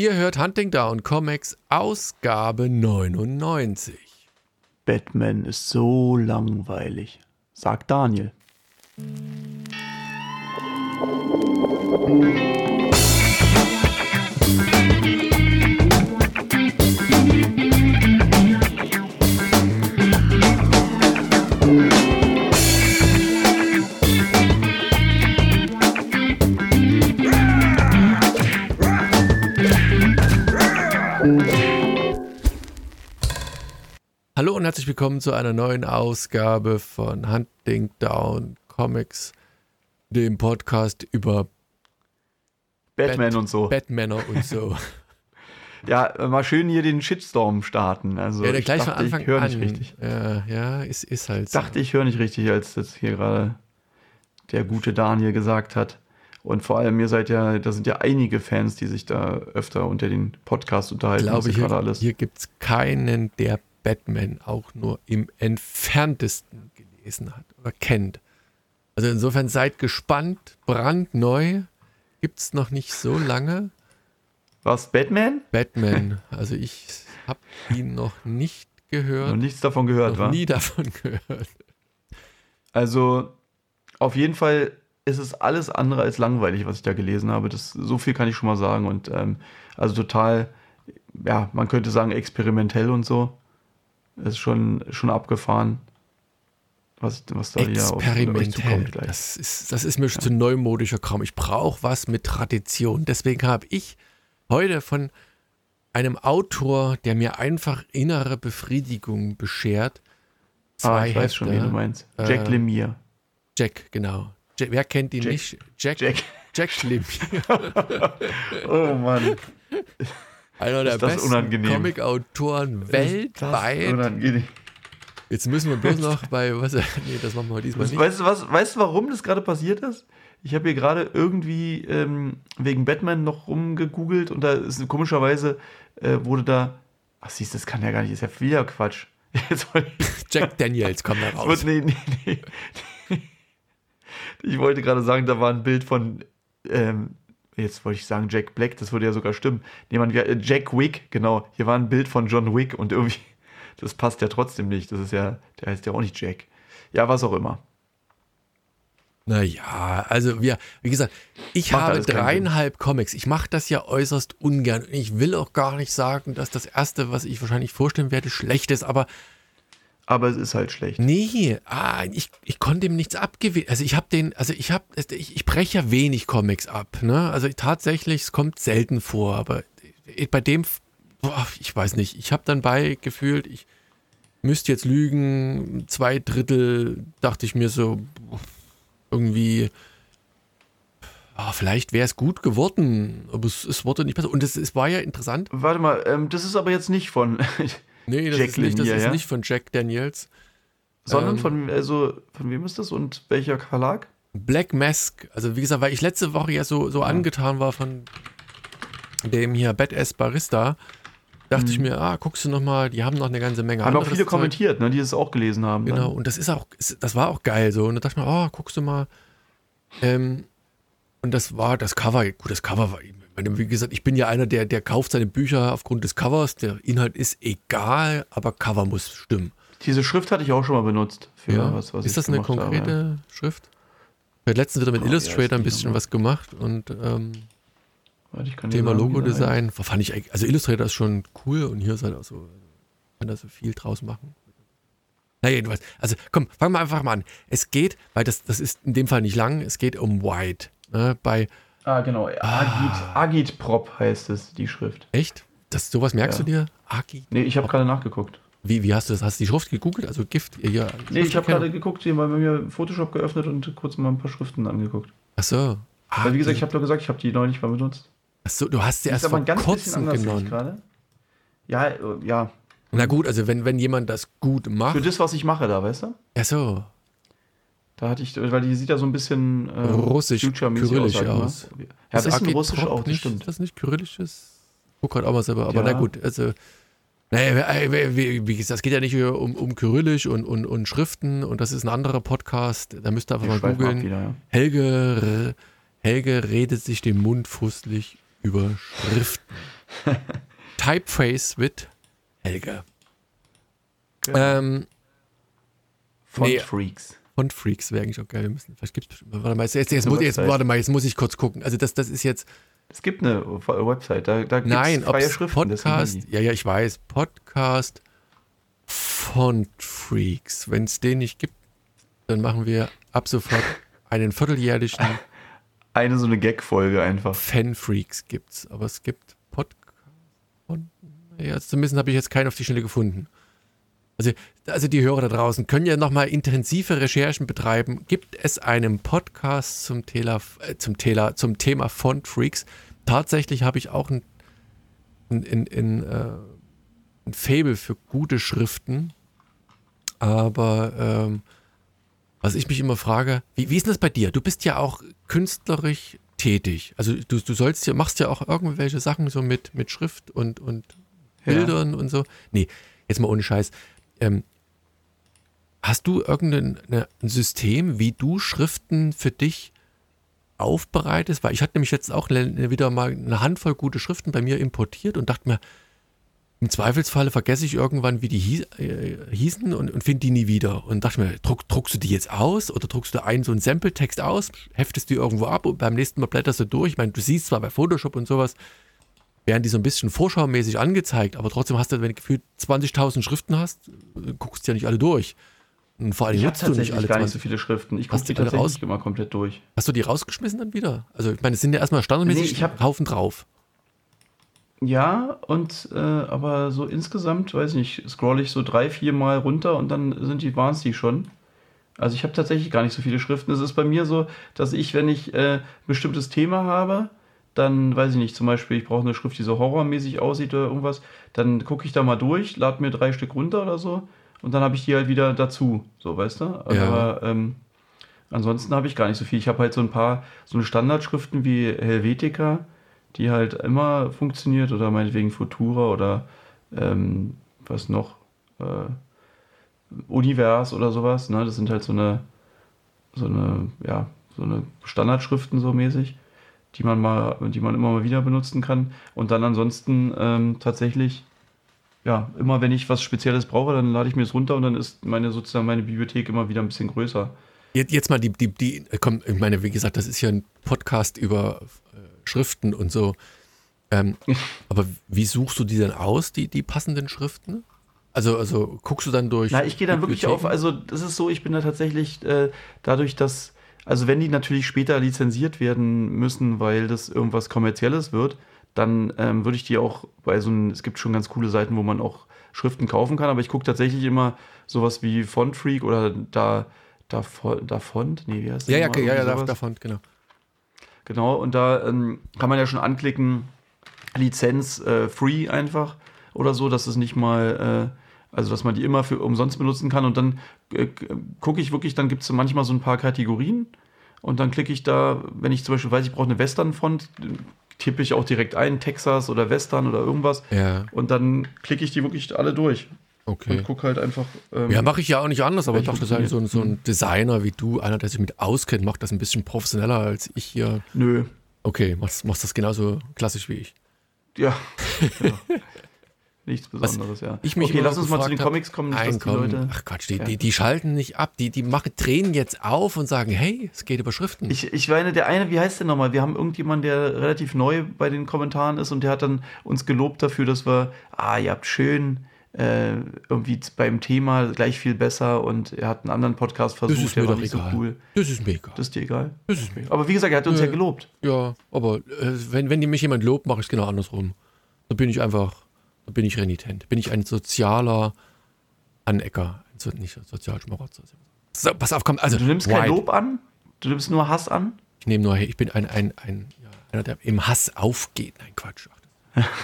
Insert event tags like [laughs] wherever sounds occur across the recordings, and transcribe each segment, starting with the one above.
Ihr hört Hunting Down Comics Ausgabe 99. Batman ist so langweilig, sagt Daniel. Herzlich willkommen zu einer neuen Ausgabe von Hunting Down Comics, dem Podcast über Batman Bat- und so. Batmaner und so. [laughs] ja, mal schön hier den Shitstorm starten. Also ja, der ich gleich dachte, von Anfang ich höre an. nicht richtig. Ja, ja, ist, ist halt so. Dachte ich höre nicht richtig, als das hier gerade der gute Daniel gesagt hat. Und vor allem, ihr seid ja, da sind ja einige Fans, die sich da öfter unter den Podcast unterhalten. Ich glaube, ihr hier, alles. hier gibt es keinen, der Batman auch nur im entferntesten gelesen hat oder kennt. Also insofern seid gespannt, brandneu. Gibt es noch nicht so lange. Was, Batman? Batman. [laughs] Also ich habe ihn noch nicht gehört. Noch nichts davon gehört, noch wa? nie davon gehört. Also, auf jeden Fall ist es alles andere als langweilig, was ich da gelesen habe. Das, so viel kann ich schon mal sagen. Und ähm, also total, ja, man könnte sagen, experimentell und so. Das ist schon, schon abgefahren. Was, was da hier auf Experimentell. zukommt gleich. Das ist, das ist mir schon zu neumodischer Kram. Ich brauche was mit Tradition. Deswegen habe ich heute von einem Autor, der mir einfach innere Befriedigung beschert, ah, zwei ich weiß schon, wen Hefte. du meinst. Jack Äh, Lemire. Jack, genau. Jack, wer kennt ihn Jack- nicht? Jack, Jack. Jack Lemire. [laughs] Oh Mann. Einer der besten unangenehm. Comic-Autoren weltweit. unangenehm. Jetzt müssen wir bloß noch bei, was, [laughs] nee, das machen wir diesmal nicht. Weißt du, was, weißt du, warum das gerade passiert ist? Ich habe hier gerade irgendwie ähm, wegen Batman noch rumgegoogelt und da ist komischerweise äh, wurde da. Ach, siehst du, das kann ja gar nicht, ist ja wieder Quatsch. [laughs] Jack Daniels kommt da raus. nee, nee, nee. [laughs] Ich wollte gerade sagen, da war ein Bild von. Ähm, jetzt wollte ich sagen Jack Black, das würde ja sogar stimmen. Nee, man, äh, Jack Wick, genau. Hier war ein Bild von John Wick und irgendwie. [laughs] Das passt ja trotzdem nicht. Das ist ja. Der heißt ja auch nicht Jack. Ja, was auch immer. Naja, also wir, wie gesagt, ich Macht habe dreieinhalb Comics. Ich mache das ja äußerst ungern. Und Ich will auch gar nicht sagen, dass das erste, was ich wahrscheinlich vorstellen werde, schlecht ist, aber Aber es ist halt schlecht. nee, ah, ich, ich konnte ihm nichts abgewinnen. Also ich habe den, also ich habe, ich, ich breche ja wenig Comics ab. Ne? Also tatsächlich, es kommt selten vor, aber bei dem, boah, ich weiß nicht, ich habe dann bei gefühlt, ich müsste jetzt lügen, zwei Drittel dachte ich mir so, irgendwie, ah, vielleicht wäre es gut geworden, aber es, es wurde nicht besser. Und es, es war ja interessant. Warte mal, ähm, das ist aber jetzt nicht von, [laughs] Nee, das Jack ist, nicht, das ist ja? nicht von Jack Daniels. sondern Ähm. von, also, von wem ist das und welcher Verlag? Black Mask, also wie gesagt, weil ich letzte Woche ja so, so angetan war von dem hier Badass Barista, dachte ich mir, ah, guckst du noch mal, die haben noch eine ganze Menge Mhm. Haben auch viele Zeug. kommentiert, ne, die es auch gelesen haben. dann. Genau, und das ist auch, das war auch geil so. Und da dachte ich mir, oh, guckst du mal. Ähm, und das war das Cover, gut, das Cover war, meine, wie gesagt, ich bin ja einer, der, der kauft seine Bücher aufgrund des Covers. Der Inhalt ist egal, aber Cover muss stimmen. Diese Schrift hatte ich auch schon mal benutzt. Für Ja. was, was ist das eine konkrete Habe. Schrift? Ich habe letztens wieder mit Oh, Illustrator heißt ein bisschen was gemacht und ähm, Thema Logo-Design, fand ich, eigentlich- also Illustrator ist schon cool und hier ist halt auch so, kann da so viel draus machen. Na jedenfalls, also komm, fangen wir einfach mal an. Es geht, weil das, das ist in dem Fall nicht lang, es geht um White. Ne, bei. Ah, genau. Agit, Agitprop heißt es, die Schrift. echt? Das, sowas merkst Ja. du dir? Agi? Nee, ich habe gerade nachgeguckt. Wie, wie hast du das? Hast du die Schrift gegoogelt? Also Gift? Ja, Nee, ich habe gerade geguckt, hier mal bei mir Photoshop geöffnet und kurz mal ein paar Schriften angeguckt. Ach so. Weil, wie gesagt, ich habe doch gesagt, ich habe die neulich mal benutzt. Ach so, du hast sie erst vor kurzem genommen. gerade. Ja, äh, ja. Na gut, also wenn, wenn jemand das gut Für macht. das, was ich mache da, weißt du? Ach so. Da hatte ich, weil die sieht ja so ein bisschen äh, Russisch, kyrillisch ich mal. aus. Ja, Ist ein bisschen russisch auch, das nicht, stimmt. Ist das nicht kyrillisches? Ich guck gerade auch mal selber, aber Ja. na gut, also. Naja, wie, gesagt, es geht ja nicht um, um Kyrillisch und, und, und Schriften und das ist ein anderer Podcast. Da müsst ihr einfach Wir mal googeln. ja. Helge, Helge redet sich den Mund fußlich über Schriften. [laughs] Typeface with Helge. Genau. Ähm, Font nee. Freaks. Font Freaks wäre eigentlich auch geil. Wir müssen, vielleicht gibt's bestimmt. Warte mal, jetzt, jetzt, jetzt, muss, jetzt, warte mal, jetzt muss ich kurz gucken. Also das, das ist jetzt. Es gibt eine Website, da, da gibt es freie Schriften. Podcast. Ja, ja, ich weiß. Podcast Font Freaks. Wenn es den nicht gibt, dann machen wir ab sofort einen vierteljährlichen [laughs] Eine so eine Gag-Folge einfach. Fan Freaks gibt's. Aber es gibt Podcast. Font- Ja, zumindest habe ich jetzt keinen auf die Schnelle gefunden. Also, also die Hörer da draußen können ja nochmal intensive Recherchen betreiben. Gibt es einen Podcast zum, Tela, äh, zum, Tela, zum Thema Font Freaks? Tatsächlich habe ich auch ein, ein, ein, ein, äh, ein Fable für gute Schriften. Aber ähm, was ich mich immer frage, wie, wie ist denn das bei dir? Du bist ja auch künstlerisch tätig. Also du, du sollst ja, machst ja auch irgendwelche Sachen so mit, mit Schrift und, und Ja. Bildern und so. Nee, jetzt mal ohne Scheiß. Ähm, hast du irgendein ne, ein System, wie du Schriften für dich aufbereitest? Weil ich hatte nämlich jetzt auch ne- wieder mal eine Handvoll gute Schriften bei mir importiert und dachte mir, im Zweifelsfalle vergesse ich irgendwann, wie die hieß, äh, hießen und, und finde die nie wieder. Und dachte mir, druck, druckst du die jetzt aus oder druckst du einen so einen Sampletext aus, heftest die irgendwo ab und beim nächsten Mal blätterst du durch. Ich meine, du siehst zwar bei Photoshop und sowas, werden die so ein bisschen vorschaumäßig angezeigt, aber trotzdem hast du, wenn du gefühlt 20.000 Schriften hast, äh, guckst du ja nicht alle durch. Und vor allem Ich nutzt du nicht alle gar nicht so 20. viele Schriften. Ich gucke die tatsächlich raus? immer komplett durch. Hast du die rausgeschmissen dann wieder? Also ich meine, es sind ja erstmal standardmäßig Nee, ich hab- Haufen drauf. Ja, und äh, aber so insgesamt, weiß nicht, scroll ich so drei, vier Mal runter und dann sind die, waren es die schon. Also ich habe tatsächlich gar nicht so viele Schriften. Es ist bei mir so, dass ich, wenn ich äh, ein bestimmtes Thema habe, dann weiß ich nicht, zum Beispiel, ich brauche eine Schrift, die so horrormäßig aussieht oder irgendwas, dann gucke ich da mal durch, lade mir drei Stück runter oder so und dann habe ich die halt wieder dazu, so weißt du. Ja. Aber ähm, ansonsten habe ich gar nicht so viel. Ich habe halt so ein paar, so eine Standardschriften wie Helvetica, die halt immer funktioniert oder meinetwegen Futura oder ähm, was noch, äh, Univers oder sowas. Ne? Das sind halt so eine, so eine, ja, so eine Standardschriften so mäßig, die man mal, die man immer mal wieder benutzen kann. Und dann ansonsten ähm, tatsächlich, ja, immer wenn ich was Spezielles brauche, dann lade ich mir das runter und dann ist meine sozusagen meine Bibliothek immer wieder ein bisschen größer. Jetzt, jetzt mal die, die, die, komm, ich meine, wie gesagt, das ist ja ein Podcast über äh, Schriften und so. Ähm, [laughs] aber wie suchst du die denn aus, die, die passenden Schriften? Also, also guckst du dann durch. Na, ich gehe dann wirklich auf, also das ist so, ich bin da tatsächlich äh, dadurch, dass, also wenn die natürlich später lizenziert werden müssen, weil das irgendwas Kommerzielles wird, dann ähm, würde ich die auch bei so einem, es gibt schon ganz coole Seiten, wo man auch Schriften kaufen kann, aber ich gucke tatsächlich immer sowas wie Font Freak oder da, da, da Font, nee, wie heißt das Ja, ja, ja, ja, da- sowas. davon, genau. Genau, und da ähm, kann man ja schon anklicken, Lizenz äh, free einfach oder so, dass es nicht mal, äh, also dass man die immer für umsonst benutzen kann. Und dann äh, gucke ich wirklich, dann gibt es manchmal so ein paar Kategorien und dann klicke ich da, wenn ich zum Beispiel weiß, ich brauche eine Western-Font, tippe ich auch direkt ein, Texas oder Western oder irgendwas. Ja, Und dann klicke ich die wirklich alle durch okay. und gucke halt einfach. ähm, Ja, mache ich ja auch nicht anders, aber ich dachte, ist eigentlich so ein, so Mhm. ein Designer wie du, einer, der sich mit auskennt, macht das ein bisschen professioneller als ich hier. Nö. Okay, machst, machst das genauso klassisch wie ich. Ja. [laughs] genau. Nichts Besonderes, ja. Ich mich okay, lass uns mal zu den Comics kommen, Nein, dass die komm, Leute. ach Quatsch, die, Ja. die, die schalten nicht ab, die, die machen, drehen jetzt auf und sagen, hey, es geht über Schriften. Ich, ich meine, der eine, wie heißt der nochmal? Wir haben irgendjemanden, der relativ neu bei den Kommentaren ist und der hat dann uns gelobt dafür, dass wir, ah, ihr habt schön äh, irgendwie beim Thema gleich viel besser und er hat einen anderen Podcast das versucht, ist mir der war nicht egal. so cool. Das ist mir egal. Das ist dir egal. Das ist mir egal. Aber wie gesagt, er hat uns Nö. ja gelobt. Ja, aber äh, wenn, wenn mich jemand lobt, mache ich es genau andersrum. Da bin ich einfach, bin ich renitent. Bin ich ein sozialer Anecker. So, nicht Sozialschmarotzer. So, pass auf, komm, also. Du nimmst kein White. Lob an, du nimmst nur Hass an. Ich nehme nur, ich bin ein, ein, ein ja, einer, der im Hass aufgeht. Nein, Quatsch.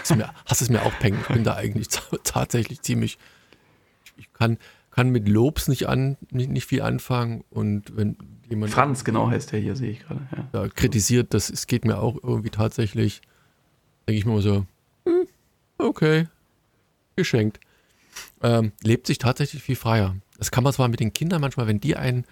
Ist mir, Hass ist mir auch peng. Ich bin da eigentlich [laughs] tatsächlich ziemlich. Ich kann, kann mit Lobs nicht, an, nicht, nicht viel anfangen und wenn jemand Franz, genau heißt der hier, sehe ich gerade. Ja. da kritisiert, das es geht mir auch irgendwie tatsächlich, denke ich mir immer so, okay, geschenkt. Ähm, lebt sich tatsächlich viel freier. Das kann man zwar mit den Kindern manchmal, wenn die einen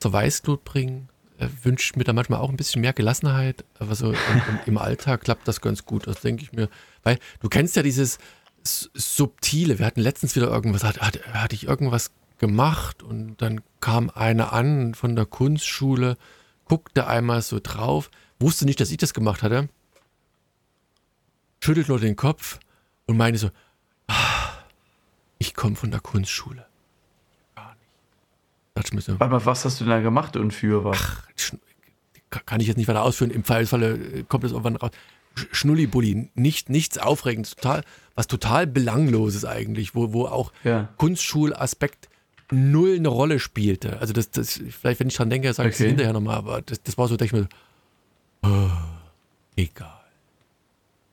zur Weißglut bringen, äh, wünsche mir da manchmal auch ein bisschen mehr Gelassenheit, aber so im, im, im Alltag klappt das ganz gut. Das denke ich mir. Weil du kennst ja dieses Subtile. Wir hatten letztens wieder irgendwas, hat, hat, hatte ich irgendwas gemacht und dann kam einer an von der Kunstschule, guckte einmal so drauf, wusste nicht, dass ich das gemacht hatte, schüttelt nur den Kopf und meinte so, ah, ich komme von der Kunstschule. Gar nicht. Dachte mir so, Warte mal, was hast du denn da gemacht und für was? Ach, kann ich jetzt nicht weiter ausführen. Im Fallfalle äh, kommt es irgendwann raus. Schnullibulli, nicht, nichts Aufregendes, total, was total Belangloses eigentlich, wo, wo auch ja. Kunstschulaspekt null eine Rolle spielte. Also das, das vielleicht, wenn ich dran denke, sage ich es hinterher nochmal, aber das, das war so, denke ich mir, oh, egal.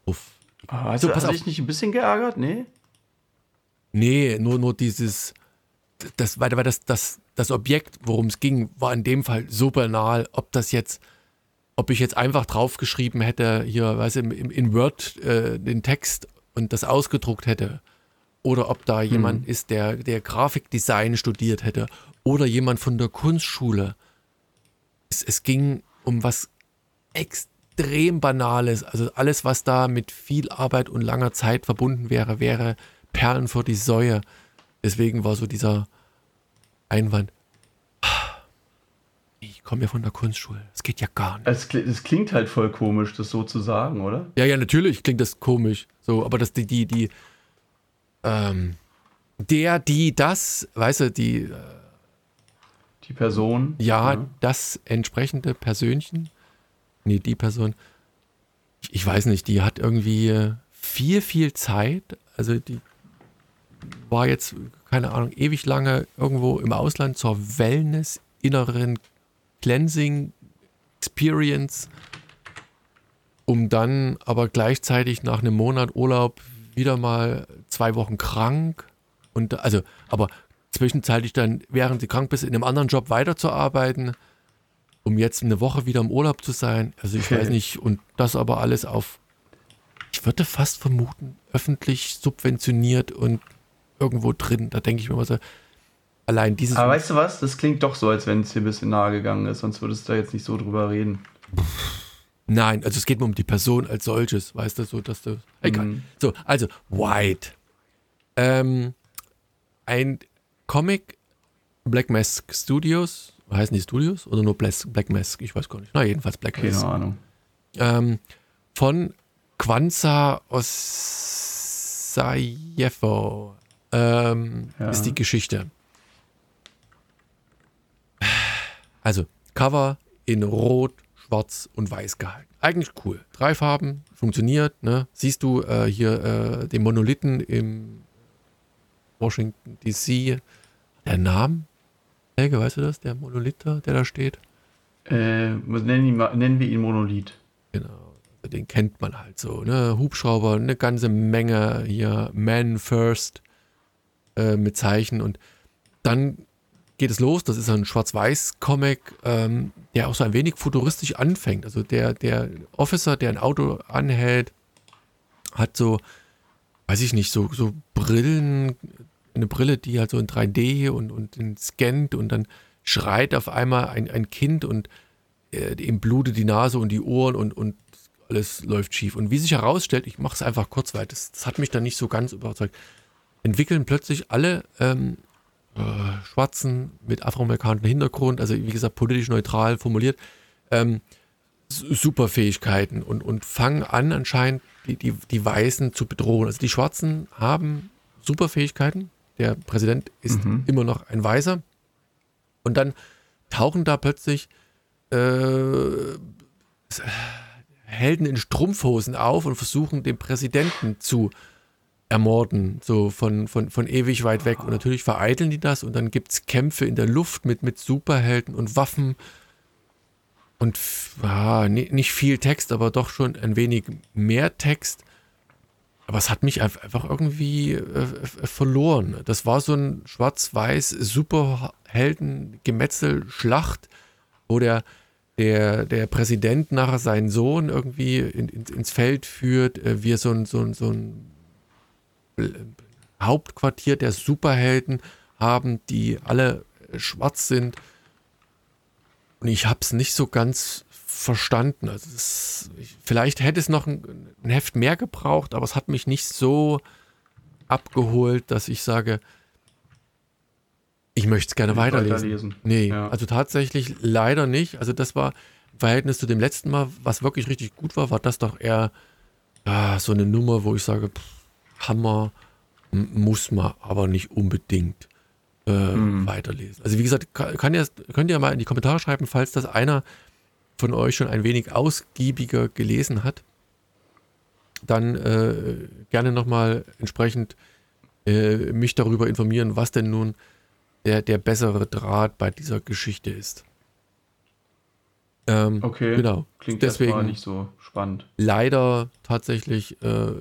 Uff. Ah, hast so, du, hast dich nicht ein bisschen geärgert? Nee? Nee, nur, nur dieses, das, weil, weil das, das, das Objekt, worum es ging, war in dem Fall so banal, ob das jetzt, ob ich jetzt einfach draufgeschrieben hätte, hier, weiß ich, in, in Word äh, den Text und das ausgedruckt hätte oder ob da jemand mhm. ist, der, der Grafikdesign studiert hätte oder jemand von der Kunstschule. Es, es ging um was extrem Banales. Also alles, was da mit viel Arbeit und langer Zeit verbunden wäre, wäre Perlen vor die Säue. Deswegen war so dieser Einwand. Ich komme ja von der Kunstschule. Das geht ja gar nicht. Es, es, klingt halt voll komisch, das so zu sagen, oder? Ja, ja, natürlich klingt das komisch. So, aber das, die, die, die, ähm, der, die, das, weißt du, die. Äh, die Person. Ja, ja, das entsprechende Persönchen. Nee, die Person. Ich, weiß nicht, die hat irgendwie viel, viel Zeit. Also die war jetzt, keine Ahnung, ewig lange irgendwo im Ausland zur Wellness, inneren Cleansing Experience, um dann aber gleichzeitig nach einem Monat Urlaub wieder mal zwei Wochen krank und also, aber zwischenzeitlich dann, während sie krank bist, in einem anderen Job weiterzuarbeiten, um jetzt eine Woche wieder im Urlaub zu sein. Also ich weiß nicht, und das aber alles auf, ich würde fast vermuten, öffentlich subventioniert und irgendwo drin. Da denke ich mir mal so, allein dieses. Aber weißt du was? Das klingt doch so, als wenn es hier ein bisschen nahe gegangen ist, sonst würdest du da jetzt nicht so drüber reden. Nein, also es geht mir um die Person als solches, weißt du, so dass du. Egal. Mhm. So, also White. Ähm, ein Comic Black Mask Studios, heißen die Studios oder nur Black Mask? Ich weiß gar nicht. Na, jedenfalls Black Mask. Keine Ahnung. Ähm, von Kwanza Osayevo ähm, ja. ist die Geschichte. Also, Cover in Rot, schwarz und weiß gehalten. Eigentlich cool. Drei Farben, funktioniert. Ne? Siehst du äh, hier äh, den Monolithen im Washington DC, der Name? Helge, weißt du das? Der Monolith, der da steht? Äh, nennen, ihn, nennen wir ihn Monolith. Genau. Also den kennt man halt so. Ne? Hubschrauber, eine ganze Menge hier, Man First äh, mit Zeichen und dann geht es los. Das ist ein Schwarz-Weiß-Comic, ähm, der auch so ein wenig futuristisch anfängt. Also der, der Officer, der ein Auto anhält, hat so, weiß ich nicht, so, so Brillen, eine Brille, die halt so in 3D und, und scannt und dann schreit auf einmal ein, ein Kind und äh, ihm blutet die Nase und die Ohren und, und alles läuft schief. Und wie sich herausstellt, ich mache es einfach kurz weiter, das, das, hat mich dann nicht so ganz überzeugt, entwickeln plötzlich alle ähm, äh, Schwarzen mit afroamerikanischem Hintergrund, also wie gesagt politisch neutral formuliert, ähm, Superfähigkeiten und, und fangen an anscheinend die, die, die Weißen zu bedrohen. Also die Schwarzen haben Superfähigkeiten, der Präsident ist mhm. immer noch ein Weißer und dann tauchen da plötzlich äh, Helden in Strumpfhosen auf und versuchen den Präsidenten zu ermorden, so von, von, von ewig weit weg. Und natürlich vereiteln die das und dann gibt es Kämpfe in der Luft mit, mit Superhelden und Waffen und ja, nicht viel Text, aber doch schon ein wenig mehr Text. Aber es hat mich einfach irgendwie äh, verloren. Das war so ein schwarz-weiß Superhelden-Gemetzel-Schlacht, wo der, der, der Präsident nachher seinen Sohn irgendwie in, in, ins Feld führt, äh, wie so ein, so ein, so ein Hauptquartier der Superhelden haben, die alle schwarz sind. Und ich habe es nicht so ganz verstanden. Also ich, vielleicht hätte es noch ein, ein, Heft mehr gebraucht, aber es hat mich nicht so abgeholt, dass ich sage, ich möchte es gerne weiterlesen. weiterlesen. Nee, ja. also tatsächlich leider nicht. Also das war im Verhältnis zu dem letzten Mal, was wirklich richtig gut war, war das doch eher ja, so eine Nummer, wo ich sage, pff, Hammer, muss man aber nicht unbedingt äh, mhm. weiterlesen. Also wie gesagt, kann, kann ihr, könnt ihr mal in die Kommentare schreiben, falls das einer von euch schon ein wenig ausgiebiger gelesen hat, dann äh, gerne nochmal entsprechend äh, mich darüber informieren, was denn nun der, der bessere Draht bei dieser Geschichte ist. Ähm, okay, genau. Klingt deswegen nicht so spannend. Leider tatsächlich äh,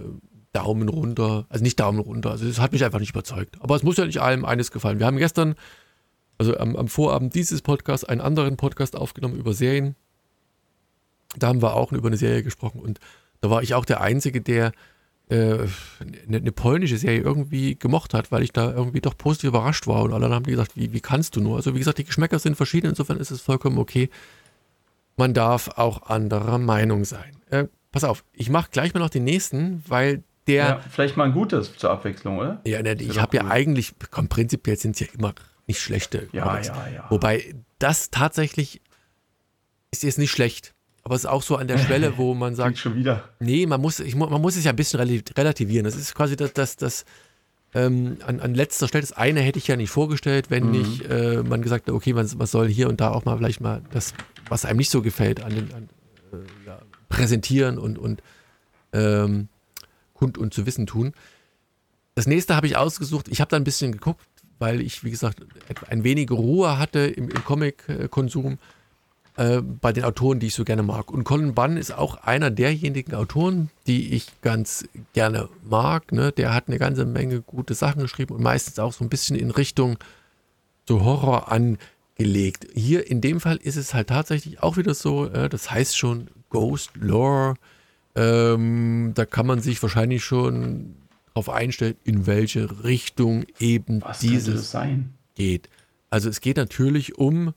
Daumen runter. Also nicht Daumen runter. Also es hat mich einfach nicht überzeugt. Aber es muss ja nicht allem eines gefallen. Wir haben gestern, also am, am Vorabend dieses Podcasts, einen anderen Podcast aufgenommen über Serien. Da haben wir auch über eine Serie gesprochen und da war ich auch der Einzige, der äh, eine, eine, polnische Serie irgendwie gemocht hat, weil ich da irgendwie doch positiv überrascht war und alle haben gesagt, wie, wie kannst du nur? Also wie gesagt, die Geschmäcker sind verschieden, insofern ist es vollkommen okay. Man darf auch anderer Meinung sein. Äh, pass auf, ich mache gleich mal noch den nächsten, weil der. Ja, vielleicht mal ein gutes zur Abwechslung, oder? Ja, ne, ich habe ja eigentlich, komm, prinzipiell sind es ja immer nicht schlechte. Ja, Comics. ja, ja. Wobei das tatsächlich ist jetzt nicht schlecht. Aber es ist auch so an der Schwelle, wo man [laughs] sagt. schon wieder. Nee, man muss, ich, man muss es ja ein bisschen relativieren. Das ist quasi das, das, das ähm, an, an, letzter Stelle, das eine hätte ich ja nicht vorgestellt, wenn mhm. nicht äh, man gesagt hat, okay, man, man, soll hier und da auch mal vielleicht mal das, was einem nicht so gefällt, an, den, an äh, ja, präsentieren und, und ähm, kund und zu wissen tun. Das nächste habe ich ausgesucht. Ich habe da ein bisschen geguckt, weil ich, wie gesagt, ein wenig Ruhe hatte im, im Comic-Konsum äh, bei den Autoren, die ich so gerne mag. Und Colin Bunn ist auch einer derjenigen Autoren, die ich ganz gerne mag. Ne? Der hat eine ganze Menge gute Sachen geschrieben und meistens auch so ein bisschen in Richtung so Horror angelegt. Hier in dem Fall ist es halt tatsächlich auch wieder so, äh, das heißt schon Ghost Lore. Ähm, da kann man sich wahrscheinlich schon darauf einstellen, in welche Richtung eben Was dieses geht. Also es geht natürlich um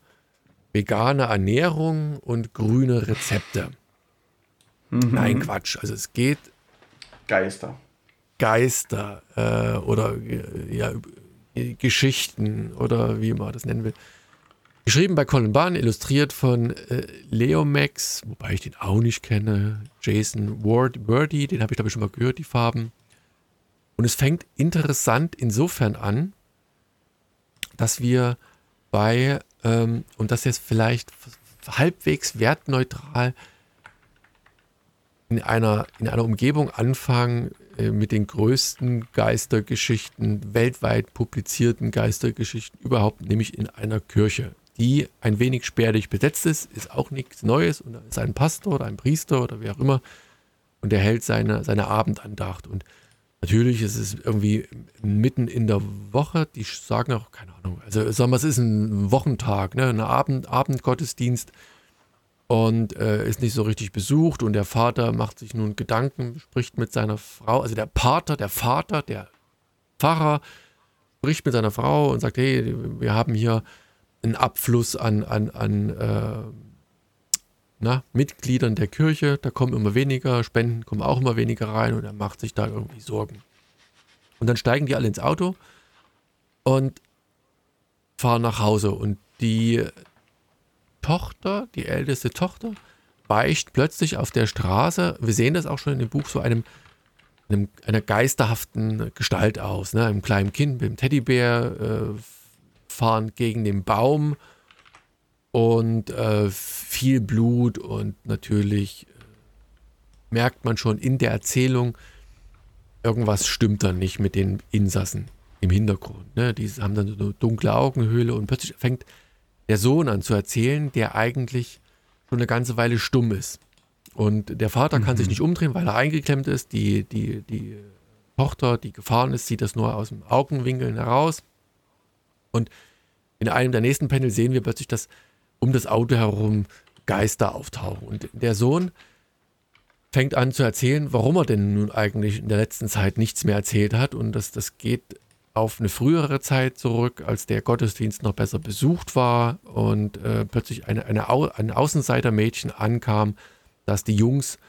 vegane Ernährung und grüne Rezepte. Mhm. Nein, Quatsch. Also es geht. Geister. Geister äh, oder ja, Geschichten oder wie man das nennen will. Geschrieben bei Colin Bahn, illustriert von äh, Leo Max, wobei ich den auch nicht kenne. Jason Ward, Wordy, den habe ich glaube ich schon mal gehört, die Farben. Und es fängt interessant insofern an, dass wir bei ähm, und das jetzt vielleicht halbwegs wertneutral in einer, in einer Umgebung anfangen äh, mit den größten Geistergeschichten, weltweit publizierten Geistergeschichten überhaupt, nämlich in einer Kirche, die ein wenig spärlich besetzt ist, ist auch nichts Neues und da ist ein Pastor oder ein Priester oder wer auch immer und der hält seine, seine Abendandacht. Und Natürlich ist es irgendwie mitten in der Woche, die sagen auch, keine Ahnung, also sagen wir, es ist ein Wochentag, ne, ein Abend, Abendgottesdienst und äh, ist nicht so richtig besucht und der Vater macht sich nun Gedanken, spricht mit seiner Frau, also der Pater, der Vater, der Pfarrer spricht mit seiner Frau und sagt, hey, wir haben hier einen Abfluss an, an, an äh, na, Mitgliedern der Kirche, da kommen immer weniger, Spenden kommen auch immer weniger rein und er macht sich da irgendwie Sorgen. Und dann steigen die alle ins Auto und fahren nach Hause und die Tochter, die älteste Tochter, weicht plötzlich auf der Straße, wir sehen das auch schon in dem Buch, so einem, einem einer geisterhaften Gestalt aus, ne? einem kleinen Kind mit dem Teddybär, äh, fahren gegen den Baum und äh, viel Blut und natürlich äh, merkt man schon in der Erzählung, irgendwas stimmt dann nicht mit den Insassen im Hintergrund. Ne? Die haben dann so eine dunkle Augenhöhle und plötzlich fängt der Sohn an zu erzählen, der eigentlich schon eine ganze Weile stumm ist. Und der Vater mhm. kann sich mhm. nicht umdrehen, weil er eingeklemmt ist. Die, die, die Tochter, die gefahren ist, sieht das nur aus dem Augenwinkeln heraus. Und in einem der nächsten Panel sehen wir plötzlich, dass um das Auto herum Geister auftauchen. Und der Sohn fängt an zu erzählen, warum er denn nun eigentlich in der letzten Zeit nichts mehr erzählt hat. Und das, das geht auf eine frühere Zeit zurück, als der Gottesdienst noch besser besucht war und äh, plötzlich eine, eine Au ein Außenseitermädchen ankam, das die Jungs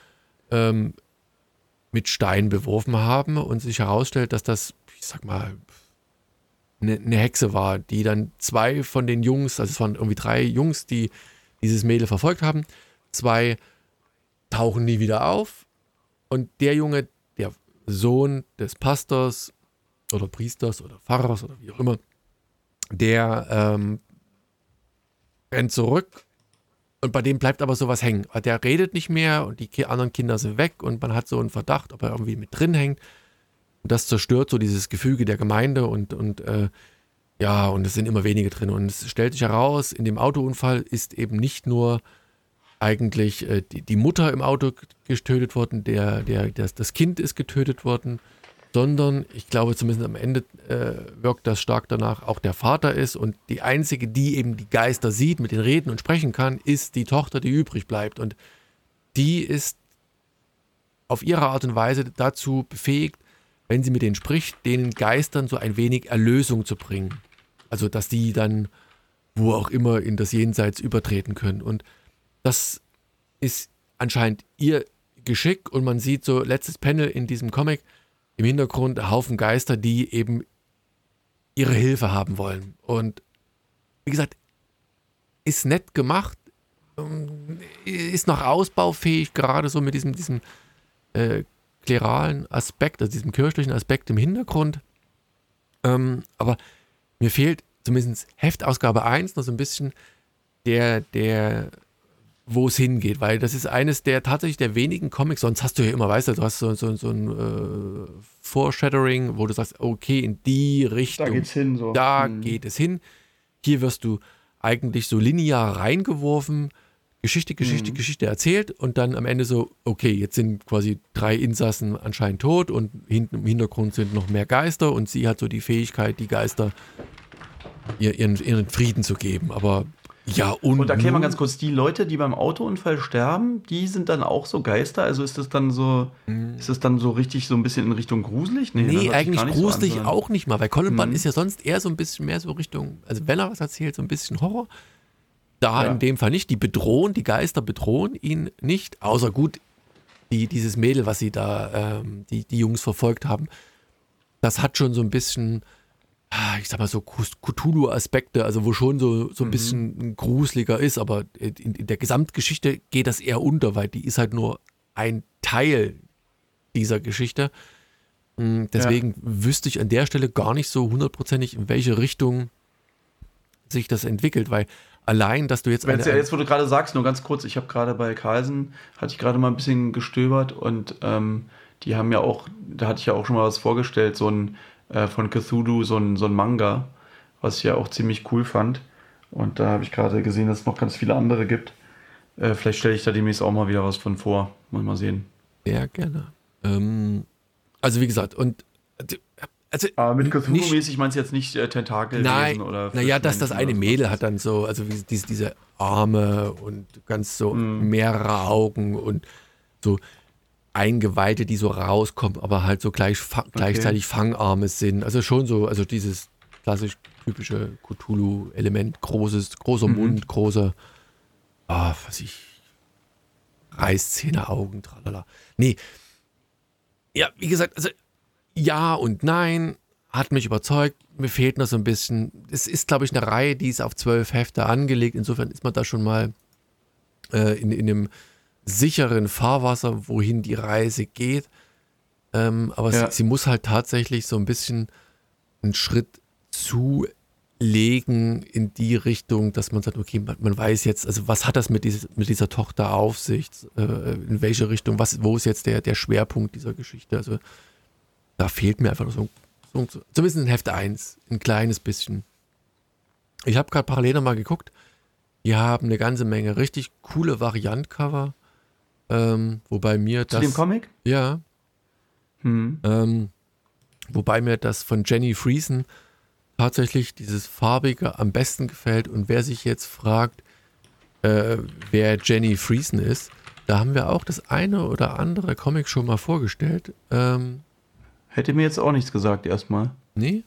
ähm, mit Stein beworfen haben und sich herausstellt, dass das, ich sag mal, eine, eine Hexe war, die dann zwei von den Jungs, also es waren irgendwie drei Jungs, die dieses Mädel verfolgt haben, zwei tauchen nie wieder auf und der Junge, der Sohn des Pastors oder Priesters oder Pfarrers oder wie auch immer, der ähm, rennt zurück und bei dem bleibt aber sowas hängen. Der redet nicht mehr und die anderen Kinder sind weg und man hat so einen Verdacht, ob er irgendwie mit drin hängt. Und das zerstört so dieses Gefüge der Gemeinde und, und äh, ja, und es sind immer wenige drin. Und es stellt sich heraus, in dem Autounfall ist eben nicht nur eigentlich äh, die, die, Mutter im Auto getötet worden, der, der, der, das Kind ist getötet worden, sondern ich glaube zumindest am Ende äh, wirkt das stark danach, auch der Vater ist und die einzige, die eben die Geister sieht, mit den reden und sprechen kann, ist die Tochter, die übrig bleibt. Und die ist auf ihre Art und Weise dazu befähigt, wenn sie mit denen spricht, den Geistern so ein wenig Erlösung zu bringen. Also, dass die dann wo auch immer in das Jenseits übertreten können. Und das ist anscheinend ihr Geschick und man sieht so letztes Panel in diesem Comic, im Hintergrund ein Haufen Geister, die eben ihre Hilfe haben wollen. Und wie gesagt, ist nett gemacht, ähm, ist noch ausbaufähig, gerade so mit diesem, diesem äh, kleralen Aspekt, also diesem kirchlichen Aspekt im Hintergrund. Ähm, aber mir fehlt zumindest Heftausgabe 1 noch so ein bisschen der, der wo es hingeht, weil das ist eines der tatsächlich der wenigen Comics, sonst hast du ja immer, weißt du, du hast so, so, so ein äh, Foreshadowing, wo du sagst, okay, in die Richtung, da geht's hin, so. da hm. geht es hin. Hier wirst du eigentlich so linear reingeworfen, Geschichte, Geschichte, hm. Geschichte erzählt und dann am Ende so, okay, jetzt sind quasi drei Insassen anscheinend tot und hinten im Hintergrund sind noch mehr Geister und sie hat so die Fähigkeit, die Geister ihren, ihren Frieden zu geben. Aber ja, und. Und erklär mal ganz kurz, die Leute, die beim Autounfall sterben, die sind dann auch so Geister? Also ist das dann so, mhm. ist das dann so richtig so ein bisschen in Richtung gruselig? Nee, nee eigentlich gruselig so auch nicht mal, weil Colin mhm. ist ja sonst eher so ein bisschen mehr so Richtung, also wenn er was erzählt, so ein bisschen Horror. Da ja. in dem Fall nicht. Die bedrohen, die Geister bedrohen ihn nicht, außer gut, die, dieses Mädel, was sie da, ähm, die, die Jungs verfolgt haben, das hat schon so ein bisschen Ah, ich sag mal so Cthulhu-Aspekte, also wo schon so, so ein mhm. bisschen gruseliger ist, aber in, in, der Gesamtgeschichte geht das eher unter, weil die ist halt nur ein Teil dieser Geschichte. Mm, deswegen ja. wüsste ich an der Stelle gar nicht so hundertprozentig, in welche Richtung sich das entwickelt, weil allein, dass du jetzt. Eine, ja jetzt, wo du gerade sagst, nur ganz kurz, ich habe gerade bei Carlsen, hatte ich gerade mal ein bisschen gestöbert und ähm, die haben ja auch, da hatte ich ja auch schon mal was vorgestellt, so ein äh, von Cthulhu, so ein, so ein Manga, was ich ja auch ziemlich cool fand. Und da habe ich gerade gesehen, dass es noch ganz viele andere gibt. Äh, vielleicht stelle ich da demnächst auch mal wieder was von vor. Mal, mal sehen. Ja, gerne. Ähm, also wie gesagt, und also Aber mit Cthulhu-mäßig meinst du jetzt nicht äh, Tentakel nein, oder Naja, dass das eine Mädel hat dann so, also wie, diese, diese Arme und ganz so mm. mehrere Augen und so Eingeweihte, die so rauskommen, aber halt so gleich, okay. gleichzeitig Fangarme sind. Also schon so, also dieses klassisch typische Cthulhu-Element, großes, großer mhm. Mund, große, ah, was ich, Reißzähne, Augen, tralala. Nee. Ja, wie gesagt, also ja und nein, hat mich überzeugt. Mir fehlt noch so ein bisschen. Es ist, glaube ich, eine Reihe, die ist auf zwölf Hefte angelegt. Insofern ist man da schon mal äh, in, in dem sicheren Fahrwasser, wohin die Reise geht. Ähm, aber ja. sie, sie, muss halt tatsächlich so ein bisschen einen Schritt zulegen in die Richtung, dass man sagt, okay, man, man weiß jetzt, also was hat das mit, dieses, mit dieser Tochter auf sich, äh, in welche Richtung, was, wo ist jetzt der, der Schwerpunkt dieser Geschichte? Also da fehlt mir einfach so, so zumindest in Heft 1, ein kleines bisschen. Ich habe gerade parallel nochmal geguckt, die haben eine ganze Menge richtig coole Variantcover. Ähm, wobei mir das. Zu dem Comic? Ja. Hm. Ähm, wobei mir das von Jenny Friesen tatsächlich dieses farbige am besten gefällt. Und wer sich jetzt fragt, äh, wer Jenny Friesen ist, da haben wir auch das eine oder andere Comic schon mal vorgestellt. Ähm, Hätte mir jetzt auch nichts gesagt erstmal. Nee?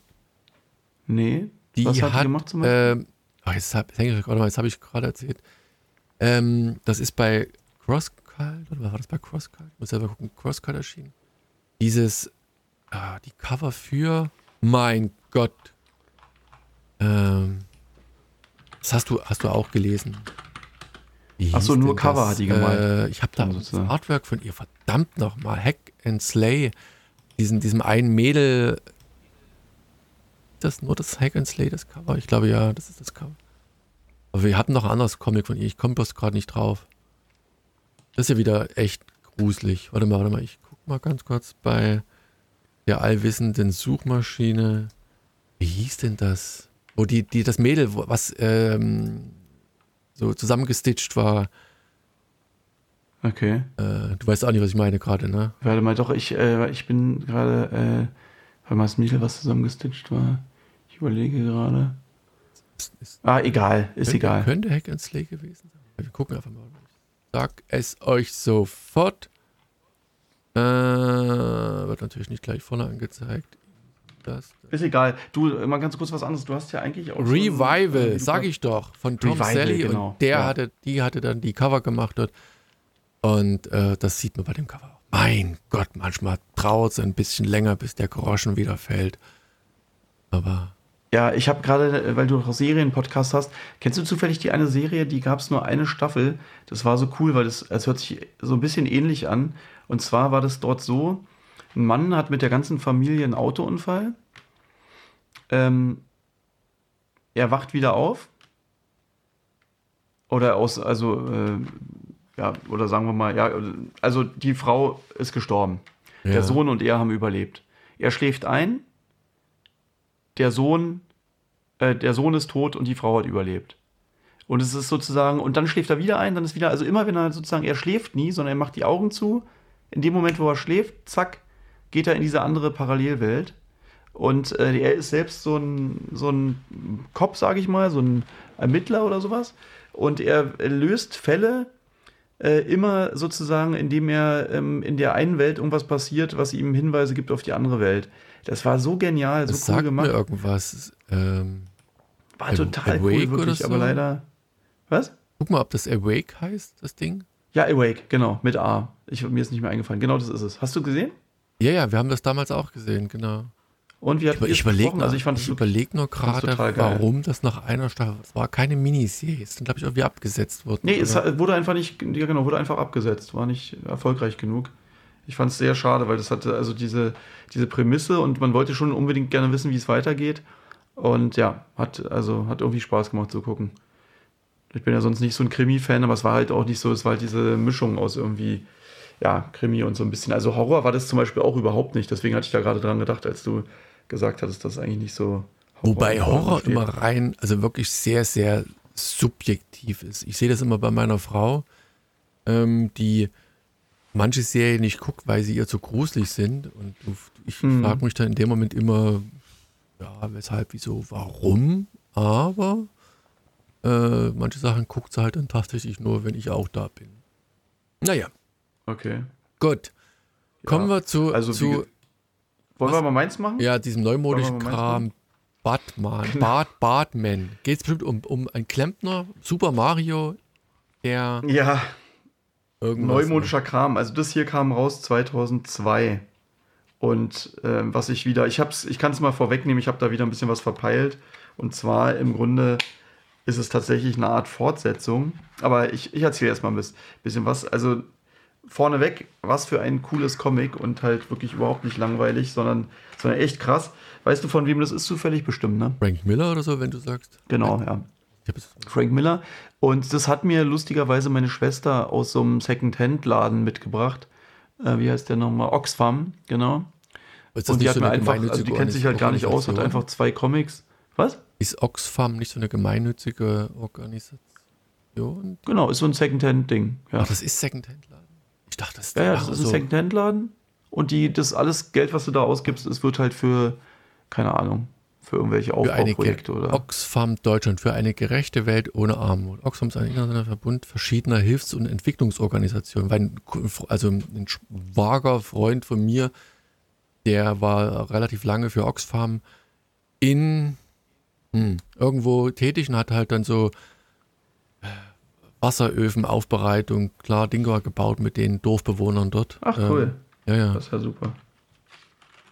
Nee. Die Was hat die hat, gemacht zum Beispiel? ähm, ach, jetzt habe hab ich gerade erzählt. Ähm, das ist bei Crosscut, oder war das bei Crosscut? Ich muss selber gucken, Crosscut erschienen. Dieses, ah, die Cover für, mein Gott. Ähm, das hast du, hast du auch gelesen. Wie Ach so, hieß nur Cover das? hat die gemeint. Äh, ich habe da Dann das sozusagen. Artwork von ihr, verdammt nochmal, Hack and Slay. Diesen, diesem einen Mädel. Das nur das Hack and Slay, das Cover? Ich glaube ja, das ist das Cover. Aber wir hatten noch ein anderes Comic von ihr, ich komme bloß gerade nicht drauf. Das ist ja wieder echt gruselig. Warte mal, warte mal, ich guck mal ganz kurz bei der allwissenden Suchmaschine. Wie hieß denn das? Wo die, die, das Mädel, was ähm, so zusammengestitcht war. Okay. Äh, du weißt auch nicht, was ich meine gerade, ne? Warte mal, doch, ich, äh, ich bin gerade, äh, weil mal das Mädel, was zusammengestitcht war. Ich überlege gerade. Ah, egal, ist könnte, egal. Könnte Hack and Slay gewesen sein. Wir gucken einfach mal. Ich sag es euch sofort. Äh, wird natürlich nicht gleich vorne angezeigt. Das, Ist egal. Du, mal ganz kurz was anderes. Du hast ja eigentlich auch. äh, Revival, du sag kannst- ich doch, von Tom Revival, Sally genau, und der ja. hatte, die hatte dann die Cover gemacht dort. Und äh, das sieht man bei dem Cover auch. Mein Gott, manchmal dauert es ein bisschen länger, bis der Groschen wieder fällt. Aber Ja, ich habe gerade, weil du auch Serienpodcast hast, kennst du zufällig die eine Serie, die gab es nur eine Staffel. Das war so cool, weil das, es hört sich so ein bisschen ähnlich an. Und zwar war das dort so, ein Mann hat mit der ganzen Familie einen Autounfall. Ähm, er wacht wieder auf. Oder aus, also, äh, ja, oder sagen wir mal, ja, also die Frau ist gestorben. ja. Der Sohn und er haben überlebt. Er schläft ein, der Sohn, äh, der Sohn ist tot und die Frau hat überlebt. Und es ist sozusagen, und dann schläft er wieder ein, dann ist wieder, also immer wenn er sozusagen, er schläft nie, sondern er macht die Augen zu. In dem Moment, wo er schläft, zack, geht er in diese andere Parallelwelt. Und äh, er ist selbst so ein, so ein Cop, sage ich mal, so ein Ermittler oder sowas. Und er löst Fälle äh, immer sozusagen, indem er ähm, in der einen Welt irgendwas passiert, was ihm Hinweise gibt auf die andere Welt. Das war so genial, so das cool sagt gemacht. mir irgendwas. Ähm, War total Awake cool, wirklich, so? aber leider. Was? guck mal, ob das Awake heißt, das Ding. Ja, Awake, genau, mit A. Ich, mir ist nicht mehr eingefallen. Genau das ist es. Hast du gesehen? Ja, ja, wir haben das damals auch gesehen, genau. Und wie hat Ich, überlege Also ich ich es überleg nur gerade, warum das nach einer Staffel, es war keine Miniserie, es sind glaube ich irgendwie abgesetzt worden. Nee, es oder? hat- wurde einfach nicht, ja genau, wurde einfach abgesetzt, war nicht erfolgreich genug. Ich fand es sehr schade, weil das hatte also diese, diese Prämisse und man wollte schon unbedingt gerne wissen, wie es weitergeht. Und ja, hat also hat irgendwie Spaß gemacht zu gucken. Ich bin ja sonst nicht so ein Krimi-Fan, aber es war halt auch nicht so, es war halt diese Mischung aus irgendwie, ja, Krimi und so ein bisschen. Also Horror war das zum Beispiel auch überhaupt nicht. Deswegen hatte ich da gerade dran gedacht, als du gesagt hattest, dass es eigentlich nicht so. Wobei Horror steht. immer rein, also wirklich sehr, sehr subjektiv ist. Ich sehe das immer bei meiner Frau, ähm, die manche Serien nicht guckt, weil sie ihr zu gruselig sind. Und ich Mhm. frage mich dann in dem Moment immer, ja, weshalb, wieso, warum? Aber äh, manche Sachen guckt sie halt dann tatsächlich nur, wenn ich auch da bin. Naja, Okay. gut. Kommen Ja, wir zu, also zu Wollen wir mal meins machen? ja, diesem neumodischen Kram. Batman, Bart, Batman. Geht es bestimmt um, um einen Klempner, Super Mario, der Ja, irgendwas. Neumodischer Kram. Also das hier kam raus 2002. Und ähm, was ich wieder, ich hab's, ich kann es mal vorwegnehmen, ich habe da wieder ein bisschen was verpeilt. Und zwar im Grunde ist es tatsächlich eine Art Fortsetzung. Aber ich, ich erzähle erstmal ein bis- bisschen was. Also vorneweg, was für ein cooles Comic und halt wirklich überhaupt nicht langweilig, sondern, sondern echt krass. Weißt du, von wem das ist zufällig bestimmt, ne? Frank Miller oder so, wenn du sagst. Genau, ja. Frank Miller. Und das hat mir lustigerweise meine Schwester aus so einem Second-Hand-Laden mitgebracht. Äh, wie heißt der nochmal? Oxfam, genau. Ist das Und die hat so mir einfach, also die kennt sich halt gar nicht aus, hat einfach zwei Comics. Was? Ist Oxfam nicht so eine gemeinnützige Organisation? Genau, ist so ein Second-Hand-Ding. Ja. Ach, das ist Secondhand-Laden. Ich dachte, das ist ja, ja, das ist ein so. Second-Hand-Laden. Und die, das alles Geld, was du da ausgibst, es wird halt für, keine Ahnung, für irgendwelche Aufbauprojekte oder. Oxfam Deutschland für eine gerechte Welt ohne Armut. Oxfam ist ein internationaler Verbund verschiedener Hilfs- und Entwicklungsorganisationen. Weil ein, also ein schwager Freund von mir, der war relativ lange für Oxfam in Hm. Irgendwo tätig und hat halt dann so Wasseröfenaufbereitung, klar, Dinger gebaut mit den Dorfbewohnern dort. Ach cool. Ähm, ja, ja. Das ist ja super.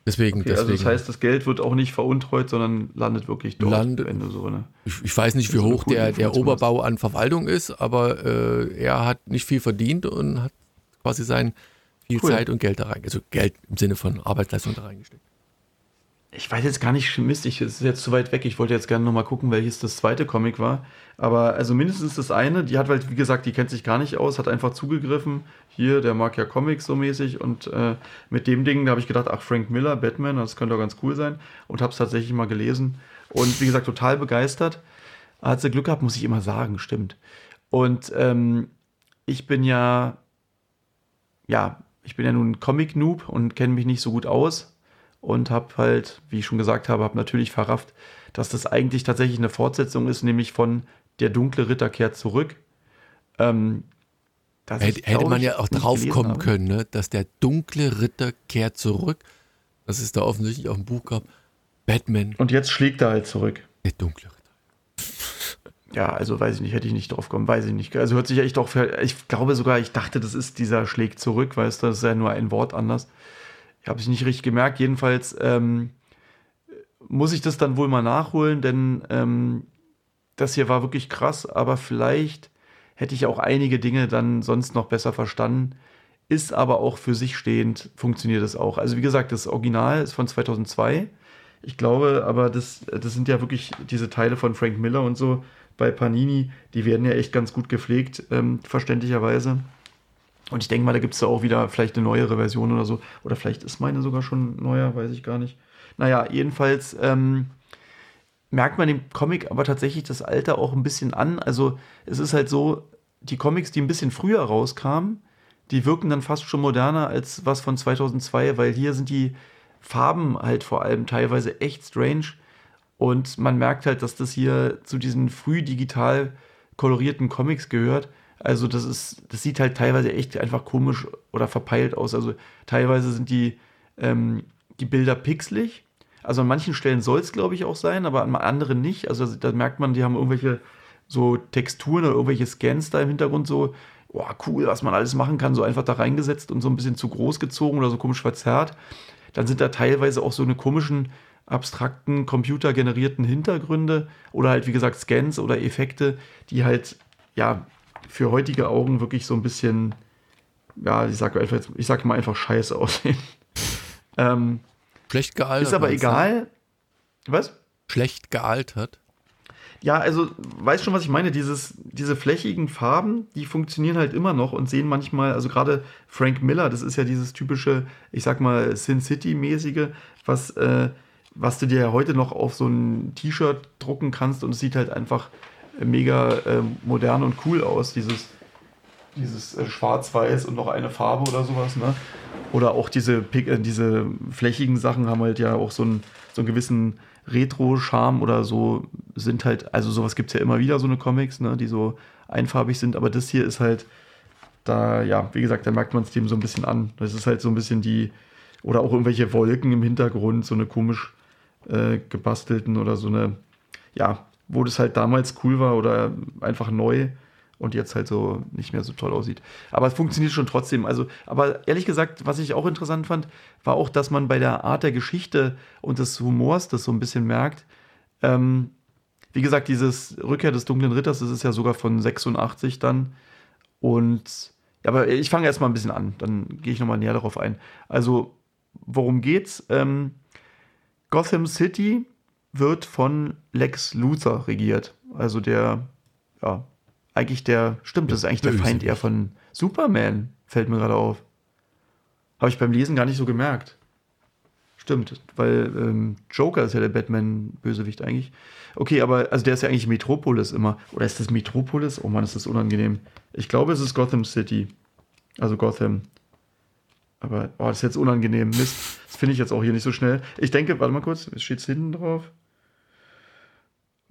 Deswegen, Okay, deswegen. Also das heißt, das Geld wird auch nicht veruntreut, sondern landet wirklich dort, du so ne? ich, ich weiß nicht, wie eine hoch der, der Oberbau an Verwaltung ist, aber äh, er hat nicht viel verdient und hat quasi sein viel Cool. Zeit und Geld da rein, also Geld im Sinne von Arbeitsleistung da reingesteckt. Ich weiß jetzt gar nicht, Mist, ich, es ist jetzt zu weit weg. Ich wollte jetzt gerne nochmal gucken, welches das zweite Comic war. Aber also mindestens das eine, die hat halt, wie gesagt, die kennt sich gar nicht aus, hat einfach zugegriffen. Hier, der mag ja Comics so mäßig. Und äh, mit dem Ding, da habe ich gedacht, ach, Frank Miller, Batman, das könnte doch ganz cool sein. Und habe es tatsächlich mal gelesen. Und wie gesagt, total begeistert. Hat sie Glück gehabt, muss ich immer sagen, stimmt. Und ähm, ich bin ja, ja, ich bin ja nun Comic-Noob und kenne mich nicht so gut aus und habe halt, wie ich schon gesagt habe, habe natürlich verrafft, dass das eigentlich tatsächlich eine Fortsetzung ist, nämlich von Der dunkle Ritter kehrt zurück. Ähm, Hätte, ich, hätte man ja auch drauf kommen habe. können, ne? dass der dunkle Ritter kehrt zurück. Das ist da offensichtlich auch im Buch gab. Batman, Und jetzt schlägt er halt zurück. der dunkle Ritter. [laughs] Ja, also weiß ich nicht, hätte ich nicht drauf kommen, weiß ich nicht. Also hört sich echt auch, für, ich glaube sogar, ich dachte, das ist dieser Schlägt zurück, weißt du, das ist ja nur ein Wort anders. Ich habe es nicht richtig gemerkt. Jedenfalls ähm, muss ich das dann wohl mal nachholen, denn ähm, das hier war wirklich krass, aber vielleicht hätte ich auch einige Dinge dann sonst noch besser verstanden. Ist aber auch für sich stehend, funktioniert es auch. Also wie gesagt, das Original ist von 2002. Ich glaube, aber das, das sind ja wirklich diese Teile von Frank Miller und so bei Panini, die werden ja echt ganz gut gepflegt, ähm, verständlicherweise. Und ich denke mal, da gibt es da auch wieder vielleicht eine neuere Version oder so. Oder vielleicht ist meine sogar schon neuer, weiß ich gar nicht. Naja, jedenfalls ähm, merkt man dem Comic aber tatsächlich das Alter auch ein bisschen an. Also es ist halt so, die Comics, die ein bisschen früher rauskamen, die wirken dann fast schon moderner als was von 2002, weil hier sind die Farben halt vor allem teilweise echt strange. Und man merkt halt, dass das hier zu diesen früh digital kolorierten Comics gehört. Also das ist, das sieht halt teilweise echt einfach komisch oder verpeilt aus. Also teilweise sind die, ähm, die Bilder pixelig. Also an manchen Stellen soll es, glaube ich, auch sein, aber an anderen nicht. Also da merkt man, die haben irgendwelche so Texturen oder irgendwelche Scans da im Hintergrund so, oh, cool, was man alles machen kann, so einfach da reingesetzt und so ein bisschen zu groß gezogen oder so komisch verzerrt. Dann sind da teilweise auch so eine komischen, abstrakten, computergenerierten Hintergründe oder halt, wie gesagt, Scans oder Effekte, die halt, ja, für heutige Augen wirklich so ein bisschen, ja, ich sag, ich sag mal einfach scheiße [laughs] aussehen. ähm, Schlecht gealtert. ist aber meinst du? egal. Was? Schlecht gealtert. Ja, also, weißt schon, was ich meine? Dieses, diese flächigen Farben, die funktionieren halt immer noch und sehen manchmal, also gerade Frank Miller, das ist ja dieses typische, ich sag mal, Sin City-mäßige, was, äh, was du dir ja heute noch auf so ein T-Shirt drucken kannst und es sieht halt einfach mega äh, modern und cool aus, dieses, dieses äh, Schwarz-Weiß und noch eine Farbe oder sowas, ne? Oder auch diese, äh, diese flächigen Sachen haben halt ja auch so einen, so einen gewissen Retro-Charme oder so, sind halt, also sowas gibt es ja immer wieder, so eine Comics, ne, die so einfarbig sind, aber das hier ist halt, da, ja, wie gesagt, da merkt man es dem so ein bisschen an. Das ist halt so ein bisschen die, oder auch irgendwelche Wolken im Hintergrund, so eine komisch äh, gebastelten oder so eine, ja, wo das halt damals cool war oder einfach neu und jetzt halt so nicht mehr so toll aussieht. Aber es funktioniert schon trotzdem. Also, aber ehrlich gesagt, was ich auch interessant fand, war auch, dass man bei der Art der Geschichte und des Humors das so ein bisschen merkt. Ähm, wie gesagt, dieses Rückkehr des dunklen Ritters, das ist ja sogar von 86 dann. Und aber ich fange erstmal ein bisschen an, dann gehe ich nochmal näher darauf ein. Also, worum geht's? Ähm, Gotham City wird von Lex Luthor regiert. Also der, ja, eigentlich der, stimmt, das ist eigentlich der. Feind eher von Superman, fällt mir gerade auf. Habe ich beim Lesen gar nicht so gemerkt. Stimmt, weil ähm, Joker ist ja der Batman-Bösewicht eigentlich. Okay, aber also der ist ja eigentlich Metropolis immer. Oder ist das Metropolis? Oh Mann, ist das unangenehm. Ich glaube, es ist Gotham City. Also Gotham. Aber, oh, das ist jetzt unangenehm. Mist. Das finde ich jetzt auch hier nicht so schnell. Ich denke, warte mal kurz, es steht hinten drauf.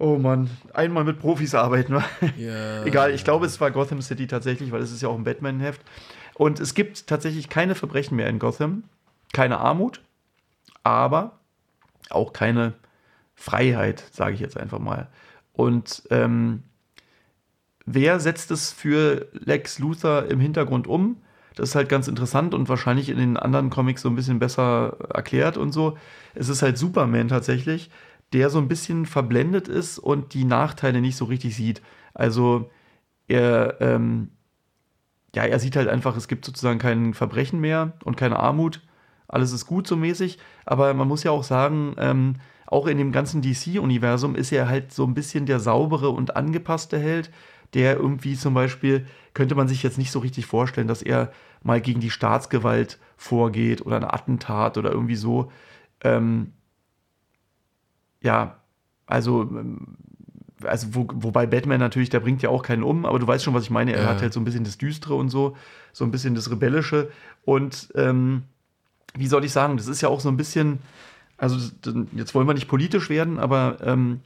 Oh Mann, einmal mit Profis arbeiten. Ja. [laughs] Egal, ich glaube, es war Gotham City tatsächlich, weil es ist ja auch ein Batman-Heft. Und es gibt tatsächlich keine Verbrechen mehr in Gotham. Keine Armut, aber auch keine Freiheit, sage ich jetzt einfach mal. Und ähm, wer setzt es für Lex Luthor im Hintergrund um? Das ist halt ganz interessant und wahrscheinlich in den anderen Comics so ein bisschen besser erklärt und so. Es ist halt Superman tatsächlich, der so ein bisschen verblendet ist und die Nachteile nicht so richtig sieht. Also er, ähm, ja, er sieht halt einfach, es gibt sozusagen kein Verbrechen mehr und keine Armut. Alles ist gut so mäßig. Aber man muss ja auch sagen, ähm, auch in dem ganzen DC-Universum ist er halt so ein bisschen der saubere und angepasste Held, der irgendwie zum Beispiel, könnte man sich jetzt nicht so richtig vorstellen, dass er mal gegen die Staatsgewalt vorgeht oder ein Attentat oder irgendwie so. Ähm, ja, also, ähm, also wo, wobei Batman natürlich, der bringt ja auch keinen um, aber du weißt schon, was ich meine. Er ja. hat halt so ein bisschen das Düstere und so, so ein bisschen das Rebellische. Und ähm, wie soll ich sagen, das ist ja auch so ein bisschen, also jetzt wollen wir nicht politisch werden, aber ähm,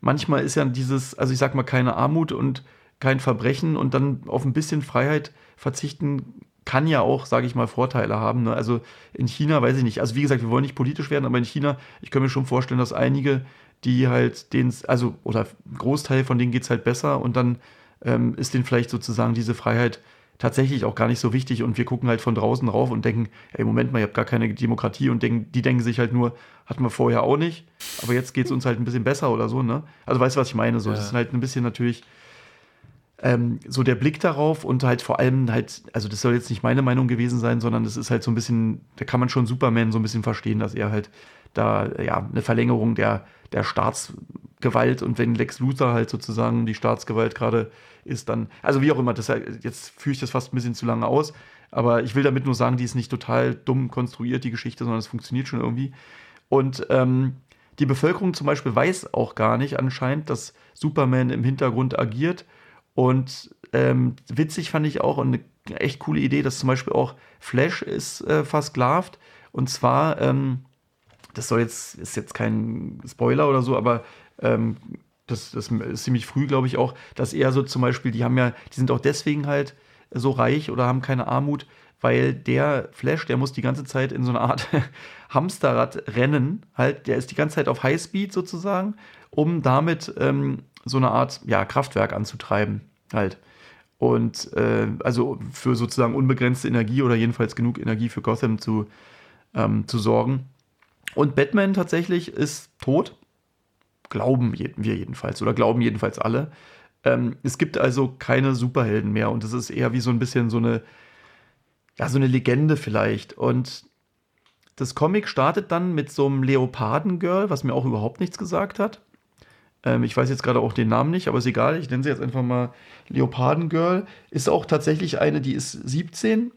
manchmal ist ja dieses, also ich sag mal, keine Armut und kein Verbrechen und dann auf ein bisschen Freiheit verzichten kann ja auch, sage ich mal, Vorteile haben. Ne? Also in China, weiß ich nicht. Also wie gesagt, wir wollen nicht politisch werden, aber in China, ich kann mir schon vorstellen, dass einige, die halt den, also oder ein Großteil von denen geht es halt besser und dann ähm, ist denen vielleicht sozusagen diese Freiheit tatsächlich auch gar nicht so wichtig und wir gucken halt von draußen rauf und denken, ey, Moment mal, ihr habt gar keine Demokratie und denken, die denken sich halt nur, hatten wir vorher auch nicht, aber jetzt geht es uns halt ein bisschen besser oder so, ne? Also weißt du, was ich meine? So, ja. das ist halt ein bisschen natürlich ähm, so der Blick darauf und halt vor allem halt, also das soll jetzt nicht meine Meinung gewesen sein, sondern das ist halt so ein bisschen, da kann man schon Superman so ein bisschen verstehen, dass er halt da, ja, eine Verlängerung der, der Staatsgewalt und wenn Lex Luthor halt sozusagen die Staatsgewalt gerade ist, dann, also wie auch immer, das, jetzt führe ich das fast ein bisschen zu lange aus, aber ich will damit nur sagen, die ist nicht total dumm konstruiert, die Geschichte, sondern es funktioniert schon irgendwie. Und ähm, die Bevölkerung zum Beispiel weiß auch gar nicht anscheinend, dass Superman im Hintergrund agiert und ähm, witzig fand ich auch und eine echt coole Idee, dass zum Beispiel auch Flash ist äh, versklavt. Und zwar, ähm, das soll jetzt, ist jetzt kein Spoiler oder so, aber ähm, das, das ist ziemlich früh, glaube ich, auch, dass er so zum Beispiel, die haben ja, die sind auch deswegen halt so reich oder haben keine Armut, weil der Flash, der muss die ganze Zeit in so einer Art [laughs] Hamsterrad rennen, halt, der ist die ganze Zeit auf Highspeed sozusagen, um damit ähm, so eine Art ja, Kraftwerk anzutreiben, halt. Und äh, also für sozusagen unbegrenzte Energie oder jedenfalls genug Energie für Gotham zu, ähm, zu sorgen. Und Batman tatsächlich ist tot. Glauben wir jedenfalls oder glauben jedenfalls alle. Ähm, es gibt also keine Superhelden mehr und es ist eher wie so ein bisschen so eine, ja, so eine Legende vielleicht. Und das Comic startet dann mit so einem Leopardengirl, was mir auch überhaupt nichts gesagt hat. Ähm, ich weiß jetzt gerade auch den Namen nicht, aber ist egal. Ich nenne sie jetzt einfach mal Leopardengirl. Ist auch tatsächlich eine, die ist 17.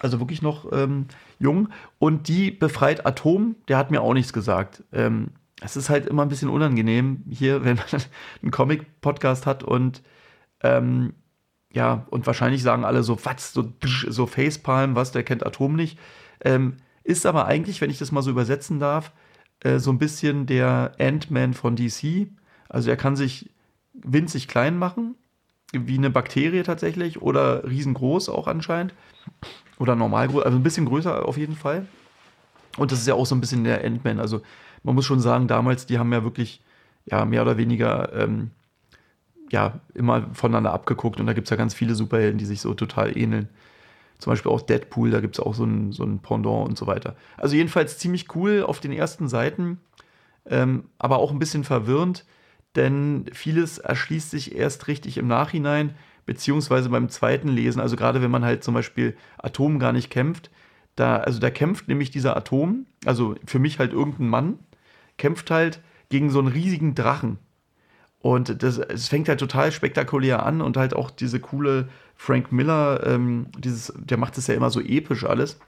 Also wirklich noch ähm, jung. Und die befreit Atom. Der hat mir auch nichts gesagt. Ähm, es ist halt immer ein bisschen unangenehm hier, [laughs] wenn man einen Comic-Podcast hat und ähm, ja, und wahrscheinlich sagen alle so, was, so, so Facepalm, was, der kennt Atom nicht. Ähm, ist aber eigentlich, wenn ich das mal so übersetzen darf, äh, so ein bisschen der Ant-Man von DC. Also er kann sich winzig klein machen, wie eine Bakterie tatsächlich, oder riesengroß auch anscheinend. Oder normal groß, also ein bisschen größer auf jeden Fall. Und das ist ja auch so ein bisschen der Ant-Man. Also man muss schon sagen, damals, die haben ja wirklich ja, mehr oder weniger ähm, ja, immer voneinander abgeguckt und da gibt es ja ganz viele Superhelden, die sich so total ähneln. Zum Beispiel auch Deadpool, da gibt es auch so ein, so ein Pendant und so weiter. Also jedenfalls ziemlich cool auf den ersten Seiten, ähm, aber auch ein bisschen verwirrend, denn vieles erschließt sich erst richtig im Nachhinein, beziehungsweise beim zweiten Lesen. Also gerade wenn man halt zum Beispiel Atom gar nicht kämpft, da, also da kämpft nämlich dieser Atom, also für mich halt irgendein Mann, kämpft halt gegen so einen riesigen Drachen. Und das, es fängt halt total spektakulär an und halt auch diese coole Frank Miller, ähm, dieses, der macht es ja immer so episch alles.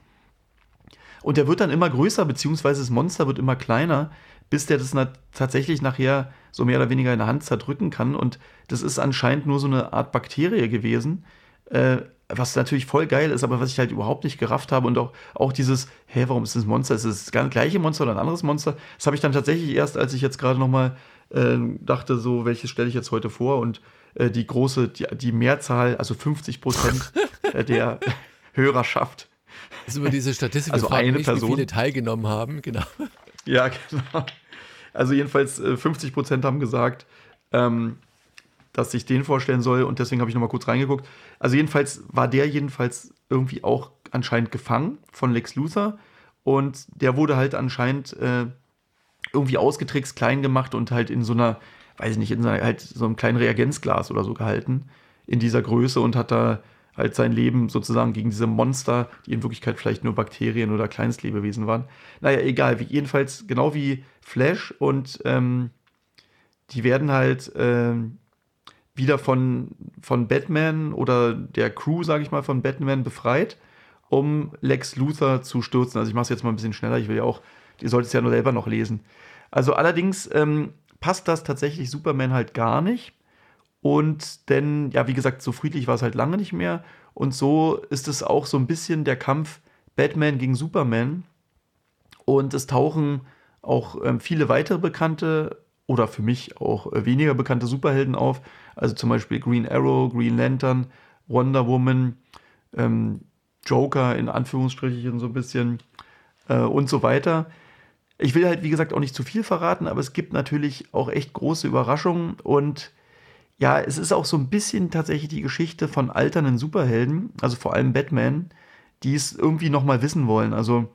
Und der wird dann immer größer, beziehungsweise das Monster wird immer kleiner, bis der das na tatsächlich nachher so mehr oder weniger in der Hand zerdrücken kann. Und das ist anscheinend nur so eine Art Bakterie gewesen, äh, was natürlich voll geil ist, aber was ich halt überhaupt nicht gerafft habe. Und auch, auch dieses, hä, warum ist das Monster? Ist es das gleiche Monster oder ein anderes Monster? Das habe ich dann tatsächlich erst, als ich jetzt gerade noch mal äh, dachte, so, welches stelle ich jetzt heute vor? Und äh, die große, die, die Mehrzahl, also 50 Prozent [laughs] der Hörerschaft. Das ist über diese Statistik also gefragt, eine nicht, Person. wie viele teilgenommen haben, genau. [laughs] Ja, genau. Also jedenfalls äh, 50 Prozent haben gesagt, ähm, dass ich den vorstellen soll und deswegen habe ich nochmal kurz reingeguckt. Also jedenfalls war der jedenfalls irgendwie auch anscheinend gefangen von Lex Luthor und der wurde halt anscheinend äh, irgendwie ausgetrickst, klein gemacht und halt in so einer, weiß ich nicht, in so, einer, halt so einem kleinen Reagenzglas oder so gehalten in dieser Größe und hat da halt sein Leben sozusagen gegen diese Monster, die in Wirklichkeit vielleicht nur Bakterien oder Kleinstlebewesen waren. Naja, egal, wie, jedenfalls genau wie Flash und ähm, die werden halt ähm, wieder von, von Batman oder der Crew, sage ich mal, von Batman befreit, um Lex Luthor zu stürzen. Also ich mache es jetzt mal ein bisschen schneller, ich will ja auch, ihr solltet es ja nur selber noch lesen. Also allerdings ähm, passt das tatsächlich Superman halt gar nicht. Und denn, ja, wie gesagt, so friedlich war es halt lange nicht mehr. Und so ist es auch so ein bisschen der Kampf Batman gegen Superman. Und es tauchen auch ähm, viele weitere bekannte oder für mich auch äh, weniger bekannte Superhelden auf. Also zum Beispiel Green Arrow, Green Lantern, Wonder Woman, ähm, Joker in Anführungsstrichen so ein bisschen äh, und so weiter. Ich will halt, wie gesagt, auch nicht zu viel verraten, aber es gibt natürlich auch echt große Überraschungen und ja, es ist auch so ein bisschen tatsächlich die Geschichte von alternden Superhelden, also vor allem Batman, die es irgendwie nochmal wissen wollen. Also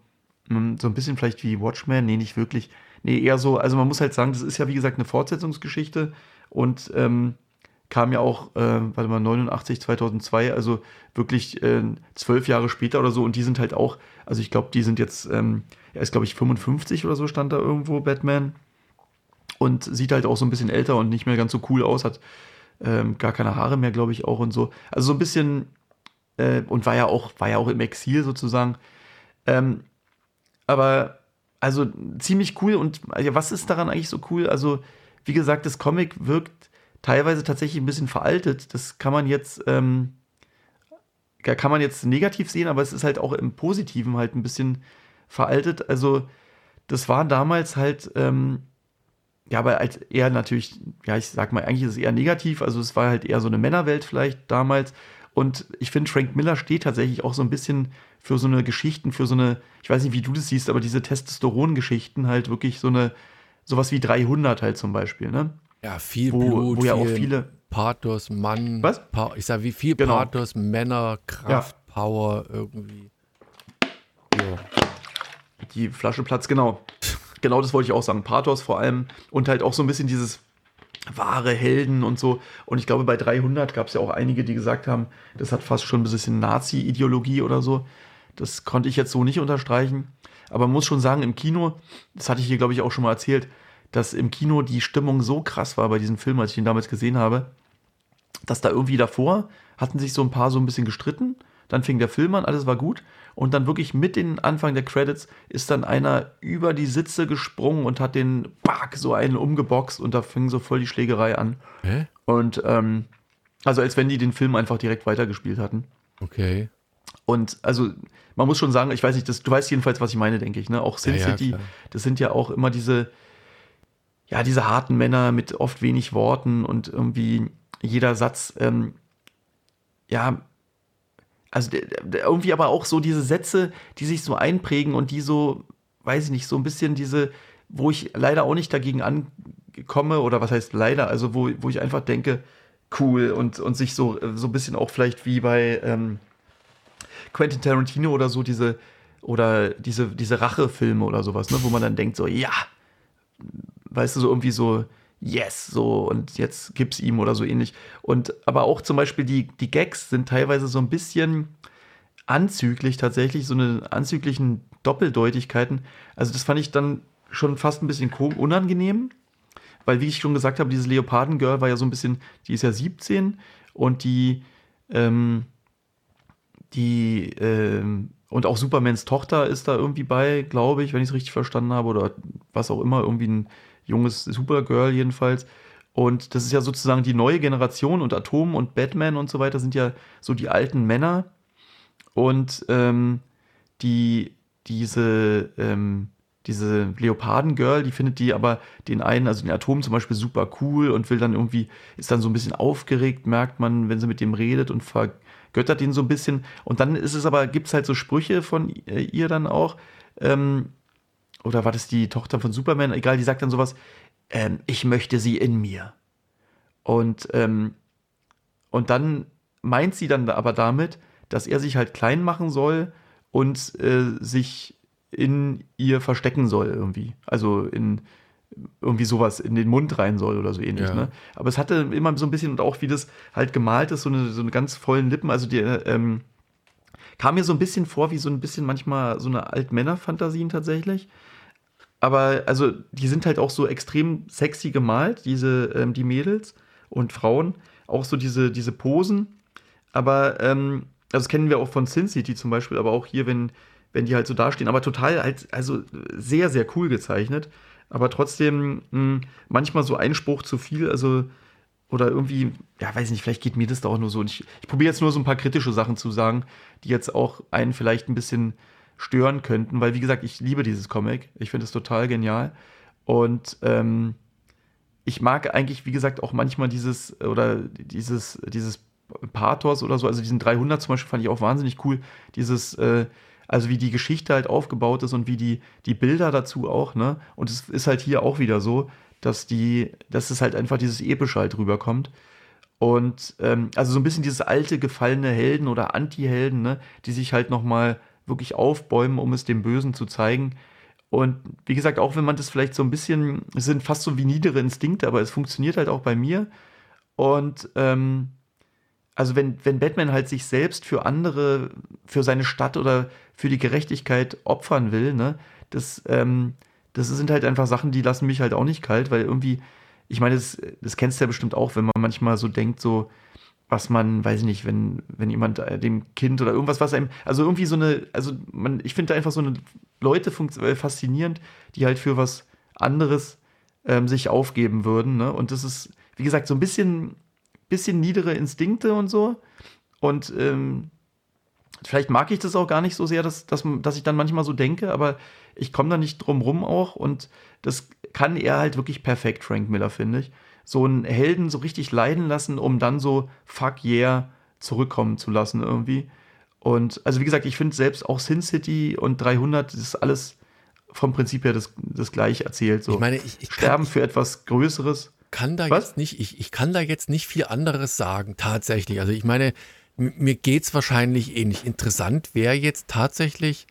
hm, so ein bisschen vielleicht wie Watchmen, nee, nicht wirklich. Nee, eher so, also man muss halt sagen, das ist ja wie gesagt eine Fortsetzungsgeschichte und ähm, kam ja auch, äh, warte mal, 89, 2002, also wirklich äh, zwölf Jahre später oder so und die sind halt auch, also ich glaube, die sind jetzt, ähm, er ist glaube ich 55 oder so stand da irgendwo, Batman und sieht halt auch so ein bisschen älter und nicht mehr ganz so cool aus, hat ähm, gar keine Haare mehr, glaube ich, auch und so. Also so ein bisschen, äh, und war ja auch, war ja auch im Exil sozusagen. Ähm, aber also ziemlich cool und ja, was ist daran eigentlich so cool? Also, wie gesagt, das Comic wirkt teilweise tatsächlich ein bisschen veraltet. Das kann man jetzt, ähm, kann man jetzt negativ sehen, aber es ist halt auch im Positiven halt ein bisschen veraltet. Also, das war damals halt ähm, ja, aber als eher natürlich, ja, ich sag mal, eigentlich ist es eher negativ. Also es war halt eher so eine Männerwelt vielleicht damals. Und ich finde, Frank Miller steht tatsächlich auch so ein bisschen für so eine Geschichten, für so eine, ich weiß nicht, wie du das siehst, aber diese Testosteron-Geschichten halt wirklich so eine, sowas wie 300 halt zum Beispiel, ne? Ja, viel wo, Blut, wo ja auch viel viele. Pathos, Mann. Was? Pa ich sag, wie viel Genau. Pathos, Männer, Kraft, Power irgendwie. Ja. Die Flasche Platz, genau. Genau das wollte ich auch sagen. Pathos vor allem und halt auch so ein bisschen dieses wahre Helden und so. Und ich glaube, bei 300 gab es ja auch einige, die gesagt haben, das hat fast schon ein bisschen Nazi-Ideologie oder so. Das konnte ich jetzt so nicht unterstreichen. Aber man muss schon sagen, im Kino, das hatte ich hier, glaube ich, auch schon mal erzählt, dass im Kino die Stimmung so krass war bei diesem Film, als ich ihn damals gesehen habe, dass da irgendwie davor hatten sich so ein paar so ein bisschen gestritten. Dann fing der Film an, alles war gut. Und dann wirklich mit den Anfang der Credits ist dann einer über die Sitze gesprungen und hat den Back so einen umgeboxt und da fing so voll die Schlägerei an. Hä? Und ähm, also als wenn die den Film einfach direkt weitergespielt hatten. Okay. Und also man muss schon sagen, ich weiß nicht, das, du weißt jedenfalls, was ich meine, denke ich. Ne? Auch Sin Ja, ja, City, klar. das sind ja auch immer diese, ja, diese harten Männer mit oft wenig Worten und irgendwie jeder Satz, ähm, ja, also irgendwie aber auch so diese Sätze, die sich so einprägen und die so, weiß ich nicht, so ein bisschen diese, wo ich leider auch nicht dagegen ankomme, oder was heißt leider, also wo, wo ich einfach denke, cool und, und sich so, so ein bisschen auch vielleicht wie bei ähm, Quentin Tarantino oder so diese, oder diese, diese Rachefilme oder sowas, ne, wo man dann denkt, so, ja, weißt du, so irgendwie so, yes, so, und jetzt gib's ihm oder so ähnlich. Und aber auch zum Beispiel die, die Gags sind teilweise so ein bisschen anzüglich tatsächlich, so eine anzüglichen Doppeldeutigkeiten. Also das fand ich dann schon fast ein bisschen unangenehm, weil wie ich schon gesagt habe, dieses Leopardengirl war ja so ein bisschen, die ist ja 17 und die, ähm, die, ähm, und auch Supermans Tochter ist da irgendwie bei, glaube ich, wenn ich es richtig verstanden habe, oder was auch immer, irgendwie ein junges Supergirl jedenfalls. Und das ist ja sozusagen die neue Generation und Atom und Batman und so weiter sind ja so die alten Männer. Und ähm, die, diese, ähm, diese Leopardengirl, die findet die aber den einen, also den Atom zum Beispiel, super cool und will dann irgendwie, ist dann so ein bisschen aufgeregt, merkt man, wenn sie mit dem redet und vergöttert ihn so ein bisschen. Und dann ist es aber, gibt es halt so Sprüche von äh, ihr dann auch. Ähm, oder war das die Tochter von Superman? Egal, die sagt dann sowas, ähm, ich möchte sie in mir. Und, ähm, und dann meint sie dann aber damit, dass er sich halt klein machen soll und äh, sich in ihr verstecken soll irgendwie. Also in irgendwie sowas in den Mund rein soll oder so ähnlich. Ja. Ne? Aber es hatte immer so ein bisschen und auch wie das halt gemalt ist, so eine, so eine ganz vollen Lippen. Also die ähm, kam mir so ein bisschen vor wie so ein bisschen manchmal so eine Altmänner-Fantasien tatsächlich. Aber also die sind halt auch so extrem sexy gemalt, diese ähm, die Mädels und Frauen. Auch so diese, diese Posen. Aber ähm, also das kennen wir auch von Sin City zum Beispiel, aber auch hier, wenn, wenn die halt so dastehen, aber total halt, also sehr, sehr cool gezeichnet. Aber trotzdem mh, hm, manchmal so ein Spruch zu viel, also oder irgendwie, ja, weiß nicht, vielleicht geht mir das da auch nur so. Und ich, ich probiere jetzt nur so ein paar kritische Sachen zu sagen, die jetzt auch einen vielleicht ein bisschen stören könnten, weil wie gesagt, ich liebe dieses Comic. Ich finde es total genial. Und ähm, ich mag eigentlich, wie gesagt, auch manchmal dieses oder dieses, dieses Pathos oder so, also diesen 300 zum Beispiel fand ich auch wahnsinnig cool. Dieses, äh, also wie die Geschichte halt aufgebaut ist und wie die, die Bilder dazu auch, ne? Und es ist halt hier auch wieder so, dass die, dass es halt einfach dieses Epische halt rüberkommt. Und ähm, also so ein bisschen dieses alte, gefallene Helden oder Anti-Helden, ne? Die sich halt nochmal wirklich aufbäumen, um es dem Bösen zu zeigen. Und wie gesagt, auch wenn man das vielleicht so ein bisschen, es sind fast so wie niedere Instinkte, aber es funktioniert halt auch bei mir. Und ähm, also wenn, wenn Batman halt sich selbst für andere, für seine Stadt oder für die Gerechtigkeit opfern will, ne, das, ähm, das sind halt einfach Sachen, die lassen mich halt auch nicht kalt, weil irgendwie, ich meine, das, das kennst du ja bestimmt auch, wenn man manchmal so denkt, so, was man, weiß ich nicht, wenn, wenn jemand äh, dem Kind oder irgendwas, was einem, also irgendwie so eine, also man, ich finde einfach so eine Leute äh, faszinierend, die halt für was anderes ähm, sich aufgeben würden, ne? Und das ist, wie gesagt, so ein bisschen bisschen niedere Instinkte und so. Und ähm, vielleicht mag ich das auch gar nicht so sehr, dass, dass, dass ich dann manchmal so denke, aber ich komme da nicht drum rum auch. Und das kann er halt wirklich perfekt, Frank Miller, finde ich. So einen Helden so richtig leiden lassen, um dann so fuck yeah zurückkommen zu lassen irgendwie. Und also wie gesagt, ich finde selbst auch Sin City und 300, das ist alles vom Prinzip her das, das gleiche erzählt. So. Ich meine, ich, ich Sterben für etwas Größeres kann da Was? jetzt nicht, ich, ich kann da jetzt nicht viel anderes sagen, tatsächlich. Also ich meine, mir geht es wahrscheinlich ähnlich. Interessant wäre jetzt tatsächlich,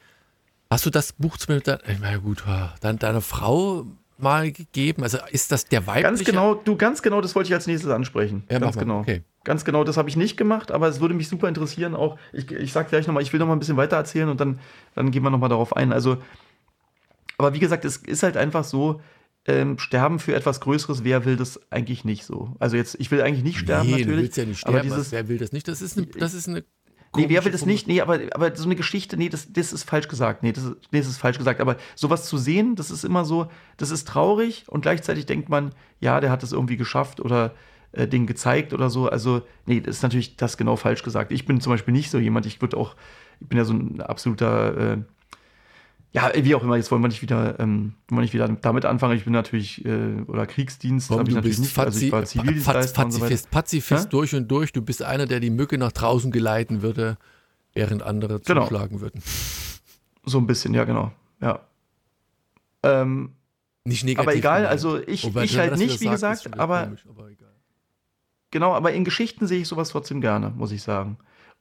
hast du das Buch zumindest, ich meine, gut, dann deiner Frau mal gegeben? Also ist das der weibliche? Ganz genau, du, ganz genau, das wollte ich als nächstes ansprechen. Ja, ganz genau. Okay. Ganz genau, das habe ich nicht gemacht, aber es würde mich super interessieren. Auch, ich, ich sage gleich nochmal, ich will nochmal ein bisschen weiter erzählen und dann, dann gehen wir nochmal darauf ein. Also, aber wie gesagt, es ist halt einfach so, ähm, sterben für etwas Größeres, wer will das eigentlich nicht so? Also jetzt, ich will eigentlich nicht sterben, nee, natürlich. Du willst ja nicht sterben, aber dieses, wer will das nicht? Das ist eine, das ist eine Nee, wer will das nicht? Nee, aber, aber so eine Geschichte, nee, das, das ist falsch gesagt. Nee das, ist, nee, das ist falsch gesagt. Aber sowas zu sehen, das ist immer so, das ist traurig und gleichzeitig denkt man, ja, der hat das irgendwie geschafft oder äh, Ding gezeigt oder so. Also, nee, das ist natürlich das genau falsch gesagt. Ich bin zum Beispiel nicht so jemand, ich würde auch, ich bin ja so ein absoluter äh, ja, wie auch immer, jetzt wollen wir nicht wieder, ähm, wollen wir nicht wieder damit anfangen. Ich bin natürlich, äh, oder Kriegsdienst habe ich natürlich nicht. Also ich war Pazifist, so Pazifist ja? durch und durch. Du bist einer, der die Mücke nach draußen geleiten würde, während andere genau. zuschlagen würden. So ein bisschen, ja, genau. Ja. Ähm, nicht negativ. Aber egal, also ich, Wobei, ich halt nicht, wie sagt, gesagt, aber, komisch, aber genau, aber in Geschichten sehe ich sowas trotzdem gerne, muss ich sagen.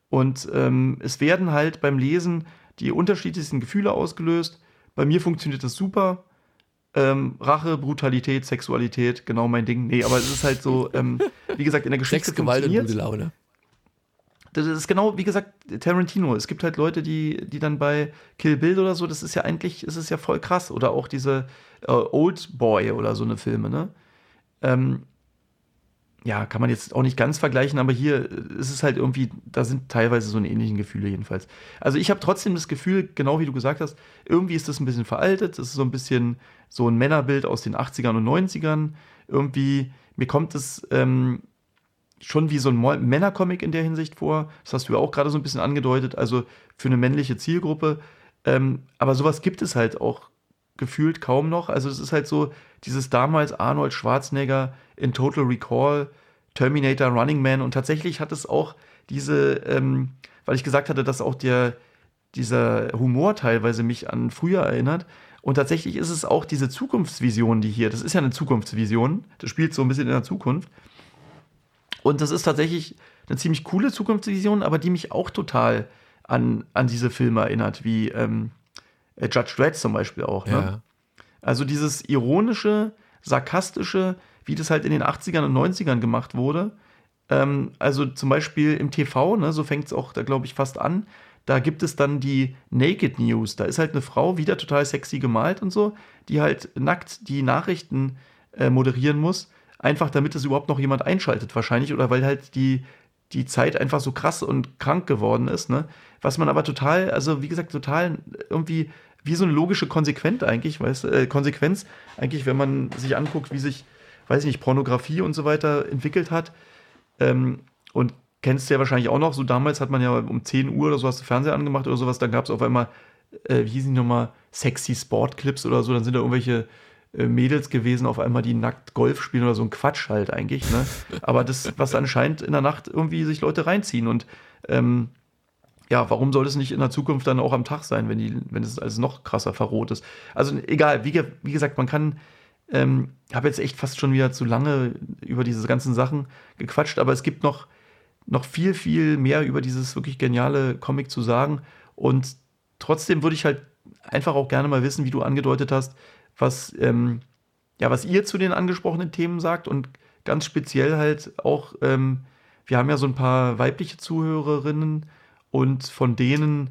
Und ähm, es werden halt beim Lesen die unterschiedlichsten Gefühle ausgelöst. Bei mir funktioniert das super. Ähm, Rache, Brutalität, Sexualität, genau mein Ding. Nee, aber es ist halt so, ähm, wie gesagt, in der Geschichte Sex, Gewalt und gute Laune. Das ist genau, wie gesagt, Tarantino. Es gibt halt Leute, die, die dann bei Kill Bill oder so, das ist ja eigentlich, ist es ja voll krass. Oder auch diese äh, Old Boy oder so eine Filme, ne? Ähm, ja, kann man jetzt auch nicht ganz vergleichen, aber hier ist es halt irgendwie, da sind teilweise so eine ähnlichen Gefühle jedenfalls. Also ich habe trotzdem das Gefühl, genau wie du gesagt hast, irgendwie ist das ein bisschen veraltet, es ist so ein bisschen so ein Männerbild aus den 80ern und 90ern. Irgendwie, mir kommt es ähm, schon wie so ein Männercomic in der Hinsicht vor. Das hast du ja auch gerade so ein bisschen angedeutet, also für eine männliche Zielgruppe. Ähm, aber sowas gibt es halt auch gefühlt kaum noch. Also es ist halt so dieses damals Arnold Schwarzenegger in Total Recall, Terminator, Running Man und tatsächlich hat es auch diese, ähm, weil ich gesagt hatte, dass auch der dieser Humor teilweise mich an früher erinnert. Und tatsächlich ist es auch diese Zukunftsvision, die hier, das ist ja eine Zukunftsvision, das spielt so ein bisschen in der Zukunft. Und das ist tatsächlich eine ziemlich coole Zukunftsvision, aber die mich auch total an, an diese Filme erinnert, wie ähm, äh, Judge Dredd zum Beispiel auch. Ne? Ja. Also dieses ironische, sarkastische, wie das halt in den 80ern und 90ern gemacht wurde. Ähm, also zum Beispiel im TV, ne, so fängt es auch da, glaube ich, fast an. Da gibt es dann die Naked News. Da ist halt eine Frau, wieder total sexy gemalt und so, die halt nackt die Nachrichten äh, moderieren muss. Einfach damit es überhaupt noch jemand einschaltet, wahrscheinlich. Oder weil halt die, die Zeit einfach so krass und krank geworden ist. Ne? Was man aber total, also wie gesagt, total irgendwie wie so eine logische Konsequenz eigentlich, weißt, äh, Konsequenz eigentlich, wenn man sich anguckt, wie sich, weiß ich nicht, Pornografie und so weiter entwickelt hat. Ähm, und kennst du ja wahrscheinlich auch noch, so damals hat man ja um 10 Uhr oder so hast du Fernseher angemacht oder sowas, dann gab es auf einmal, äh, wie hießen die nochmal, sexy Sportclips oder so, dann sind da irgendwelche äh, Mädels gewesen, auf einmal die nackt Golf spielen oder so ein Quatsch halt eigentlich, ne? Aber das, was anscheinend in der Nacht irgendwie sich Leute reinziehen und ähm, ja, warum soll es nicht in der Zukunft dann auch am Tag sein, wenn, die, wenn es also noch krasser verroht ist? Also egal, wie, wie gesagt, man kann, ähm, habe jetzt echt fast schon wieder zu lange über diese ganzen Sachen gequatscht, aber es gibt noch, noch viel, viel mehr über dieses wirklich geniale Comic zu sagen. Und trotzdem würde ich halt einfach auch gerne mal wissen, wie du angedeutet hast, was, ähm, ja, was ihr zu den angesprochenen Themen sagt und ganz speziell halt auch, ähm, wir haben ja so ein paar weibliche Zuhörerinnen, und von denen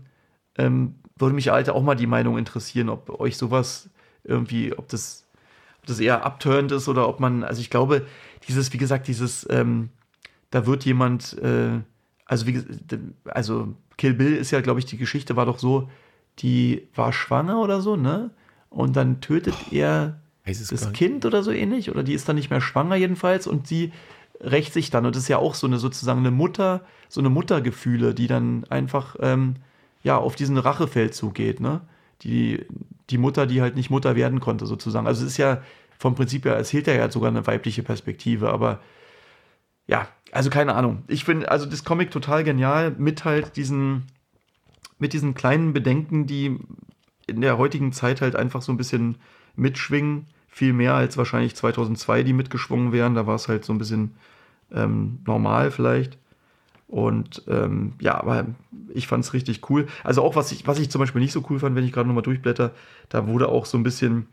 ähm, würde mich halt auch mal die Meinung interessieren, ob euch sowas irgendwie, ob das, ob das eher abturnt ist oder ob man, also ich glaube, dieses, wie gesagt, dieses, ähm, da wird jemand, äh, also wie also Kill Bill ist ja, glaube ich, die Geschichte war doch so, die war schwanger oder so, ne? Und dann tötet Boah, er das Kind oder so ähnlich, oder die ist dann nicht mehr schwanger jedenfalls und sie rächt sich dann. Und das ist ja auch so eine sozusagen eine Mutter, so eine Muttergefühle, die dann einfach ähm, ja auf diesen Rachefeldzug geht, ne? Die, die Mutter, die halt nicht Mutter werden konnte, sozusagen. Also es ist ja vom Prinzip her, erzählt er ja sogar eine weibliche Perspektive, aber ja, also keine Ahnung. Ich finde also das Comic total genial, mit halt diesen, mit diesen kleinen Bedenken, die in der heutigen Zeit halt einfach so ein bisschen mitschwingen viel mehr als wahrscheinlich 2002, die mitgeschwungen wären. Da war es halt so ein bisschen ähm, normal vielleicht. Und ähm, ja, aber ich fand es richtig cool. Also auch, was ich, was ich zum Beispiel nicht so cool fand, wenn ich gerade nochmal durchblätter, da wurde auch so ein bisschen,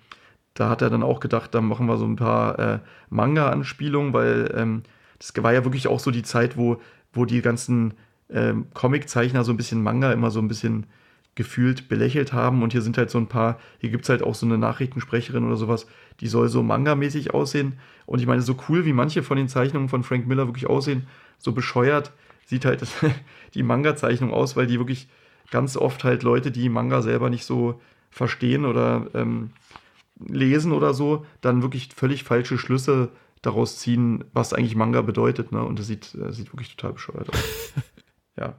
da hat er dann auch gedacht, da machen wir so ein paar äh, Manga-Anspielungen, weil ähm, das war ja wirklich auch so die Zeit, wo, wo die ganzen ähm, Comiczeichner so ein bisschen Manga immer so ein bisschen gefühlt belächelt haben. Und hier sind halt so ein paar, hier gibt es halt auch so eine Nachrichtensprecherin oder sowas, die soll so Manga-mäßig aussehen. Und ich meine, so cool wie manche von den Zeichnungen von Frank Miller wirklich aussehen, so bescheuert sieht halt [laughs] die Manga-Zeichnung aus, weil die wirklich ganz oft halt Leute, die Manga selber nicht so verstehen oder ähm, lesen oder so, dann wirklich völlig falsche Schlüsse daraus ziehen, was eigentlich Manga bedeutet. Ne? Und das sieht, das sieht wirklich total bescheuert aus. [laughs] ja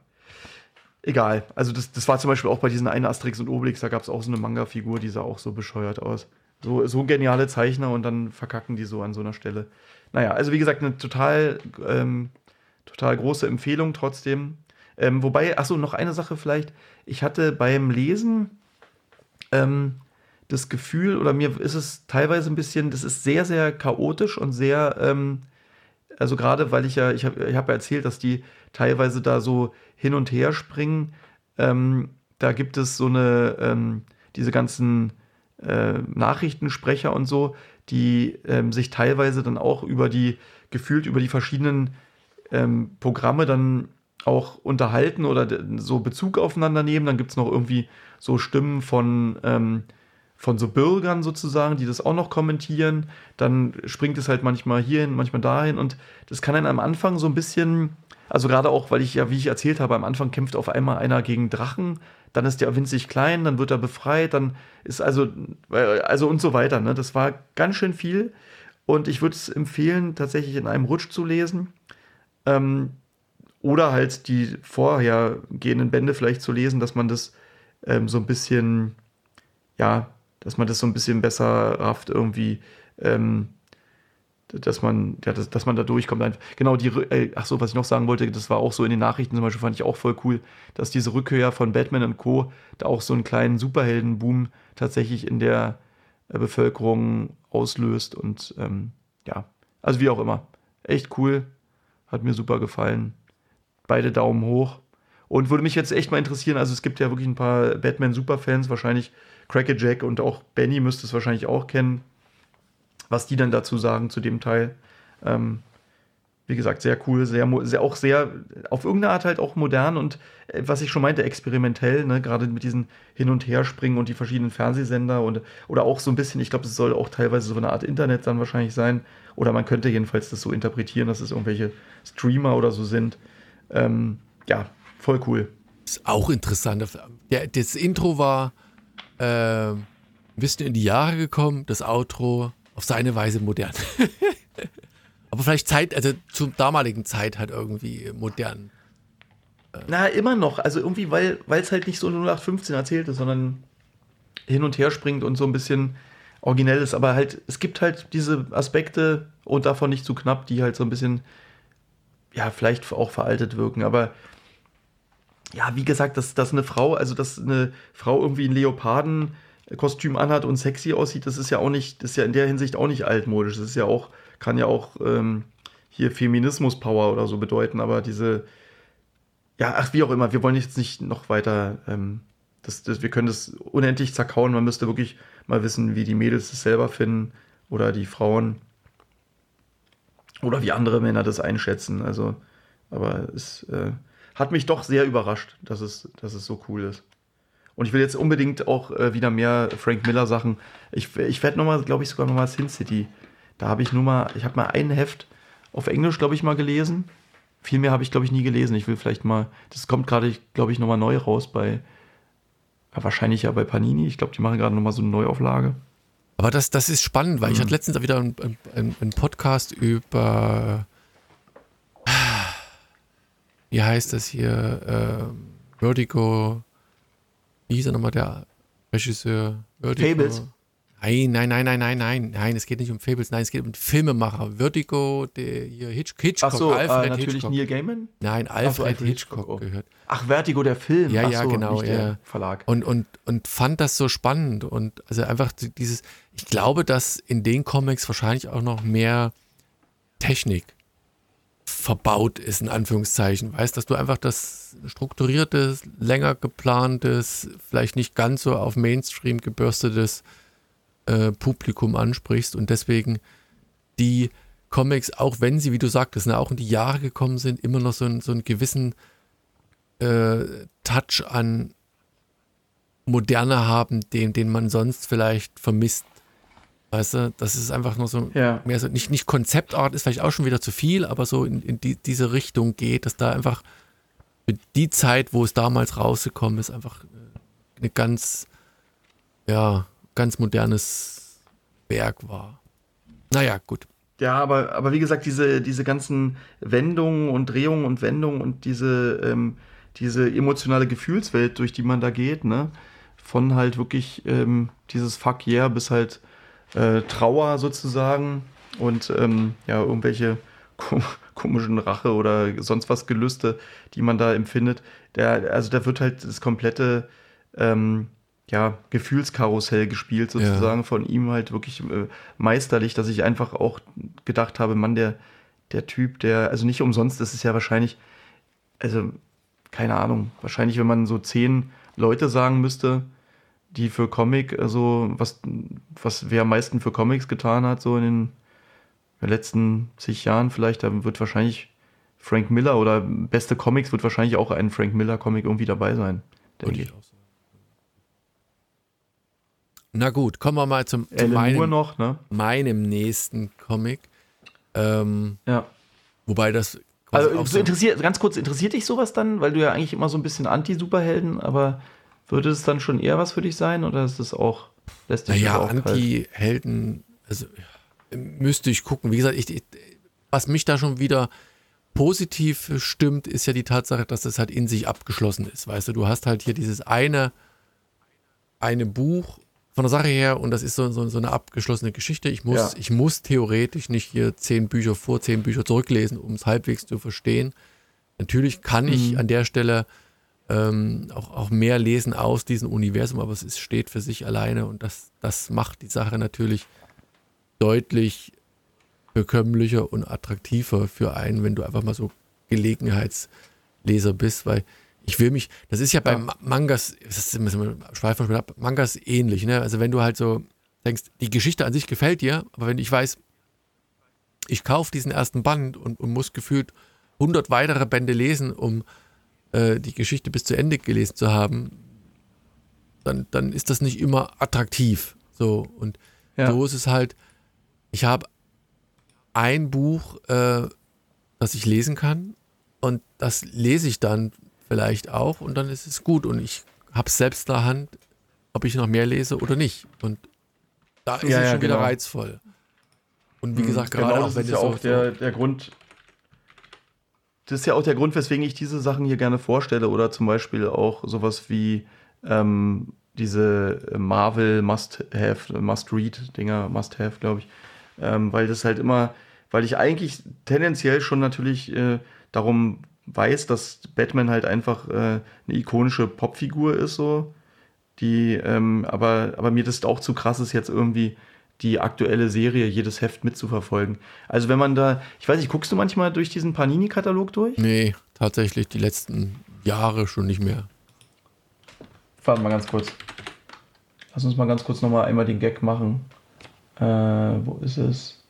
egal. Also das, das war zum Beispiel auch bei diesen einen Asterix und Obelix, da gab es auch so eine Manga-Figur, die sah auch so bescheuert aus. So, so geniale Zeichner und dann verkacken die so an so einer Stelle. Naja, also wie gesagt, eine total, ähm, total große Empfehlung trotzdem. Ähm, wobei, achso, noch eine Sache vielleicht. Ich hatte beim Lesen ähm, das Gefühl, oder mir ist es teilweise ein bisschen, das ist sehr, sehr chaotisch und sehr, ähm, also gerade weil ich ja, ich habe ich hab ja erzählt, dass die teilweise da so hin und her springen. Ähm, da gibt es so eine, ähm, diese ganzen äh, Nachrichtensprecher und so, die ähm, sich teilweise dann auch über die, gefühlt über die verschiedenen ähm, Programme dann auch unterhalten oder so Bezug aufeinander nehmen. Dann gibt es noch irgendwie so Stimmen von, ähm, von so Bürgern sozusagen, die das auch noch kommentieren. Dann springt es halt manchmal hierhin, manchmal dahin und das kann dann am Anfang so ein bisschen also gerade auch, weil ich ja, wie ich erzählt habe, am Anfang kämpft auf einmal einer gegen Drachen, dann ist der winzig klein, dann wird er befreit, dann ist also, also und so weiter. Ne? Das war ganz schön viel und ich würde es empfehlen, tatsächlich in einem Rutsch zu lesen. Ähm, oder halt die vorhergehenden Bände vielleicht zu lesen, dass man das ähm, so ein bisschen, ja, dass man das so ein bisschen besser rafft irgendwie. Ähm, dass man, ja, dass, dass man da durchkommt. Genau, die, äh, ach so, was ich noch sagen wollte, das war auch so in den Nachrichten zum Beispiel, fand ich auch voll cool, dass diese Rückkehr von Batman und Co. da auch so einen kleinen Superheldenboom tatsächlich in der äh, Bevölkerung auslöst und ähm, ja, also wie auch immer. Echt cool, hat mir super gefallen. Beide Daumen hoch. Und würde mich jetzt echt mal interessieren, also es gibt ja wirklich ein paar Batman-Superfans, wahrscheinlich Jack und auch Benny müsste es wahrscheinlich auch kennen was die dann dazu sagen zu dem Teil. Ähm, wie gesagt, sehr cool, sehr, sehr, auch sehr, auf irgendeine Art halt auch modern und äh, was ich schon meinte, experimentell, ne? gerade mit diesen Hin- und Herspringen und die verschiedenen Fernsehsender und oder auch so ein bisschen, ich glaube, es soll auch teilweise so eine Art Internet dann wahrscheinlich sein. Oder man könnte jedenfalls das so interpretieren, dass es irgendwelche Streamer oder so sind. Ähm, ja, voll cool. Ist auch interessant. Der, das Intro war äh, ein bisschen in die Jahre gekommen, das Outro auf seine Weise modern. [laughs] Aber vielleicht Zeit, also zur damaligen Zeit halt irgendwie modern. Na, immer noch. Also irgendwie, weil es halt nicht so 0815 erzählt ist, sondern hin und her springt und so ein bisschen originell ist. Aber halt, es gibt halt diese Aspekte und davon nicht zu knapp, die halt so ein bisschen, ja, vielleicht auch veraltet wirken. Aber ja, wie gesagt, dass, dass eine Frau, also dass eine Frau irgendwie in Leoparden Kostüm anhat und sexy aussieht, das ist ja auch nicht, das ist ja in der Hinsicht auch nicht altmodisch. Das ist ja auch, kann ja auch ähm, hier Feminismus-Power oder so bedeuten, aber diese, ja, ach, wie auch immer, wir wollen jetzt nicht noch weiter, ähm, das, das, wir können das unendlich zerkauen. Man müsste wirklich mal wissen, wie die Mädels das selber finden oder die Frauen oder wie andere Männer das einschätzen. Also, aber es äh, hat mich doch sehr überrascht, dass es, dass es so cool ist. Und ich will jetzt unbedingt auch äh, wieder mehr Frank Miller Sachen. Ich, ich werde nochmal, glaube ich, sogar nochmal Sin City. Da habe ich nur mal, ich habe mal ein Heft auf Englisch, glaube ich, mal gelesen. Viel mehr habe ich, glaube ich, nie gelesen. Ich will vielleicht mal, das kommt gerade, glaube ich, nochmal neu raus bei, ja, wahrscheinlich ja bei Panini. Ich glaube, die machen gerade nochmal so eine Neuauflage. Aber das, das ist spannend, weil mhm. ich hatte letztens wieder einen, einen, einen Podcast über, wie heißt das hier, äh, Vertigo wie hieß er nochmal, der Regisseur? Vertigo. Fables. Nein, nein, nein, nein, nein, nein, nein, es geht nicht um Fables, nein, es geht um Filmemacher. Vertigo, der hier Hitch, Hitchcock, Ach so, äh, Alfred äh, natürlich Hitchcock. Neil Gaiman? Nein, Alfred, so, Hitchcock, Hitchcock oh. gehört. Ach, Vertigo, der Film. Ja, ja, so, genau, ja. Verlag. Und, und, und fand das so spannend und also einfach dieses, ich glaube, dass in den Comics wahrscheinlich auch noch mehr Technik verbaut ist, in Anführungszeichen. Weißt, dass du einfach das strukturiertes, länger geplantes, vielleicht nicht ganz so auf Mainstream gebürstetes äh, Publikum ansprichst und deswegen die Comics, auch wenn sie, wie du sagtest, ne, auch in die Jahre gekommen sind, immer noch so, so einen gewissen äh, Touch an Moderne haben, den, den man sonst vielleicht vermisst Weißt du, das ist einfach nur so ja. mehr so, nicht, nicht Konzeptart ist vielleicht auch schon wieder zu viel, aber so in, in die, diese Richtung geht, dass da einfach die Zeit, wo es damals rausgekommen ist, einfach äh, eine ganz, ja, ganz modernes Werk war. Naja, gut. Ja, aber, aber wie gesagt, diese, diese ganzen Wendungen und Drehungen und Wendungen und diese, ähm, diese emotionale Gefühlswelt, durch die man da geht, ne? Von halt wirklich ähm, dieses Fuck yeah bis halt äh, Trauer sozusagen und ähm, ja, irgendwelche komischen Rache oder sonst was Gelüste, die man da empfindet. Der, also da wird halt das komplette ähm, ja, Gefühlskarussell gespielt, sozusagen, ja. von ihm halt wirklich äh, meisterlich, dass ich einfach auch gedacht habe, Mann, der, der Typ, der, also nicht umsonst, das ist ja wahrscheinlich, also keine Ahnung, wahrscheinlich, wenn man so zehn Leute sagen müsste, die für Comic, also was, was wer am meisten für Comics getan hat, so in den letzten zig Jahren vielleicht, da wird wahrscheinlich Frank Miller oder beste Comics wird wahrscheinlich auch ein Frank Miller Comic irgendwie dabei sein, denke ich. Na gut, kommen wir mal zum, zu meinem, noch, ne? meinem nächsten Comic. Ähm, ja. Wobei das. Also, so interessiert, ganz kurz, interessiert dich sowas dann? Weil du ja eigentlich immer so ein bisschen Anti-Superhelden, aber würde es dann schon eher was für dich sein oder ist es auch, lässt dich Naja, Anti-Helden, also müsste ich gucken. Wie gesagt, ich, ich, was mich da schon wieder positiv stimmt, ist ja die Tatsache, dass das halt in sich abgeschlossen ist. Weißt du, du hast halt hier dieses eine, eine Buch von der Sache her, und das ist so, so, so eine abgeschlossene Geschichte, ich muss, ja. ich muss theoretisch nicht hier zehn Bücher vor, zehn Bücher zurücklesen, um es halbwegs zu verstehen. Natürlich kann mhm. ich an der Stelle ähm, auch, auch mehr lesen aus diesem Universum, aber es ist, steht für sich alleine und das, das macht die Sache natürlich deutlich bekömmlicher und attraktiver für einen, wenn du einfach mal so Gelegenheitsleser bist, weil ich will mich, das ist ja bei Mangas, das ist schweifen ab, Mangas ähnlich, ne? Also wenn du halt so denkst, die Geschichte an sich gefällt dir, aber wenn ich weiß, ich kaufe diesen ersten Band und, und, muss gefühlt 100 weitere Bände lesen, um äh, die Geschichte bis zu Ende gelesen zu haben, dann, dann ist das nicht immer attraktiv. So, und ja. so ist es halt, ich habe ein Buch, äh, das ich lesen kann und das lese ich dann vielleicht auch und dann ist es gut und ich habe es selbst in der Hand, ob ich noch mehr lese oder nicht. Und da ist ja, es ja, schon genau. wieder reizvoll. Und wie mhm, gesagt, gerade genau, auch wenn ist ja auch der, der Grund, das ist ja auch der Grund, weswegen ich diese Sachen hier gerne vorstelle oder zum Beispiel auch sowas wie ähm, diese Marvel Must-Have, Must-Read-Dinger, Must-Have, glaube ich, ähm, weil das halt immer, weil ich eigentlich tendenziell schon natürlich äh, darum weiß, dass Batman halt einfach äh, eine ikonische Popfigur ist, so. Die, ähm, aber, aber mir das auch zu krass ist, jetzt irgendwie die aktuelle Serie, jedes Heft mitzuverfolgen. Also wenn man da, ich weiß nicht, guckst du manchmal durch diesen Panini-Katalog durch? Nee, tatsächlich die letzten Jahre schon nicht mehr. Warte mal ganz kurz. Lass uns mal ganz kurz nochmal einmal den Gag machen. Äh, wo ist es?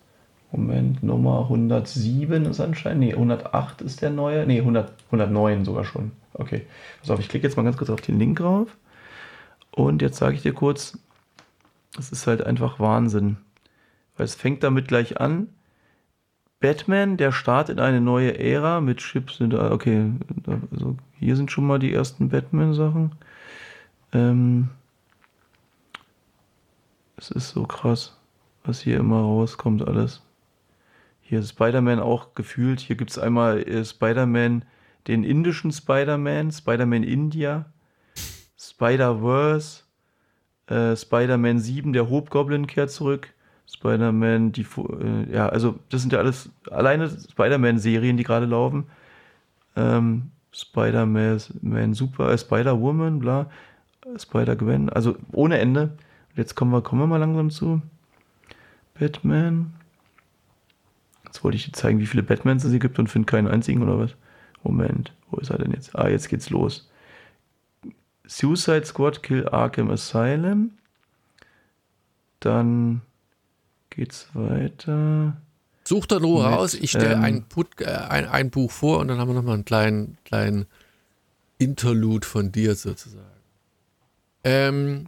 Moment, Nummer 107 ist anscheinend. Nee, 108 ist der neue. Nee, 100, 109 sogar schon. Okay. Pass auf, ich klicke jetzt mal ganz kurz auf den Link drauf. Und jetzt sage ich dir kurz, es ist halt einfach Wahnsinn. Weil es fängt damit gleich an. Batman, der Start in eine neue Ära mit Chips sind da. Okay, also hier sind schon mal die ersten Batman-Sachen. Ähm, es ist so krass, was hier immer rauskommt, alles. Hier ist Spider-Man auch gefühlt. Hier gibt es einmal äh, Spider-Man, den indischen Spider-Man, Spider-Man India, Spider-Verse, äh, Spider-Man 7, der Hobgoblin kehrt zurück, Spider-Man, die, äh, ja, also das sind ja alles alleine Spider-Man-Serien, die gerade laufen. Ähm, Spider-Man Super, äh, Spider-Woman, bla, Spider-Gwen, also ohne Ende. Jetzt kommen wir, kommen wir mal langsam zu. Batman. Jetzt wollte ich dir zeigen, wie viele Batmans es gibt und finde keinen einzigen oder was? Moment, wo ist er denn jetzt? Ah, jetzt geht's los. Suicide Squad Kill Arkham Asylum. Dann geht's weiter. Such da nur raus. Ich stelle ähm, ein, äh, ein, ein, Buch vor und dann haben wir nochmal einen kleinen, kleinen Interlude von dir sozusagen. Ähm,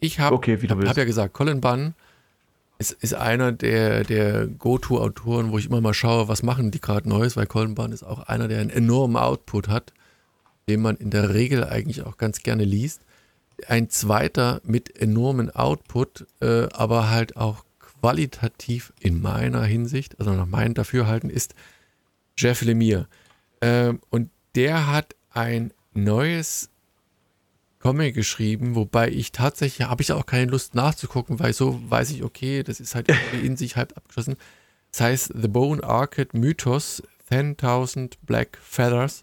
ich habe okay, hab, hab ja gesagt, Colin Bunn ist, ist einer der, der Go-To-Autoren, wo ich immer mal schaue, was machen die gerade Neues, weil Colin ist auch einer, der einen enormen Output hat, den man in der Regel eigentlich auch ganz gerne liest. Ein zweiter mit enormen Output, äh, aber halt auch qualitativ in meiner Hinsicht, also nach meinem Dafürhalten, ist Jeff Lemire. Ähm, und der hat ein neues Comic geschrieben, wobei ich tatsächlich, habe ich auch keine Lust nachzugucken, weil so weiß ich, okay, das ist halt [laughs] irgendwie in sich halb abgeschlossen. Das heißt The Bone Arcade Mythos 10.000 Black Feathers.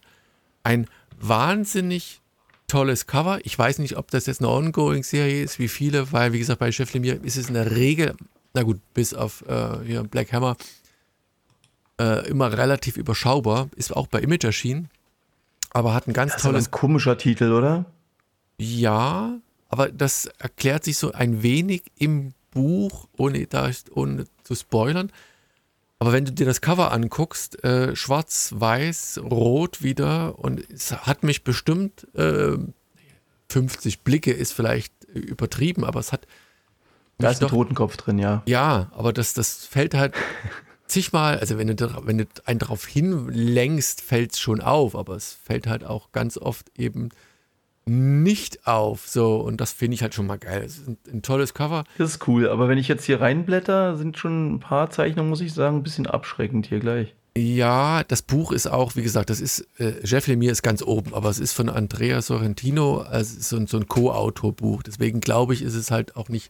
Ein wahnsinnig tolles Cover. Ich weiß nicht, ob das jetzt eine Ongoing-Serie ist, wie viele, weil, wie gesagt, bei Chef Lemire ist es in der Regel, na gut, bis auf äh, hier Black Hammer, äh, immer relativ überschaubar. Ist auch bei Image erschienen, aber hat ein ganz das tolles. Ist ein komischer Titel, oder? Ja, aber das erklärt sich so ein wenig im Buch, ohne, da, ohne zu spoilern. Aber wenn du dir das Cover anguckst, äh, schwarz, weiß, rot wieder, und es hat mich bestimmt, äh, 50 Blicke ist vielleicht übertrieben, aber es hat. Da ist ein Totenkopf drin, ja. Ja, aber das, das fällt halt [laughs] zigmal, also wenn du, wenn du einen darauf hinlenkst, fällt es schon auf, aber es fällt halt auch ganz oft eben nicht auf. So, und das finde ich halt schon mal geil. Es ist ein, ein, tolles Cover. Das ist cool, aber wenn ich jetzt hier reinblätter, sind schon ein paar Zeichnungen, muss ich sagen, ein bisschen abschreckend hier gleich. Ja, das Buch ist auch, wie gesagt, das ist, äh, Jeff Lemire ist ganz oben, aber es ist von Andrea Sorrentino, also so, so ein Co-Autor-Buch. Deswegen glaube ich, ist es halt auch nicht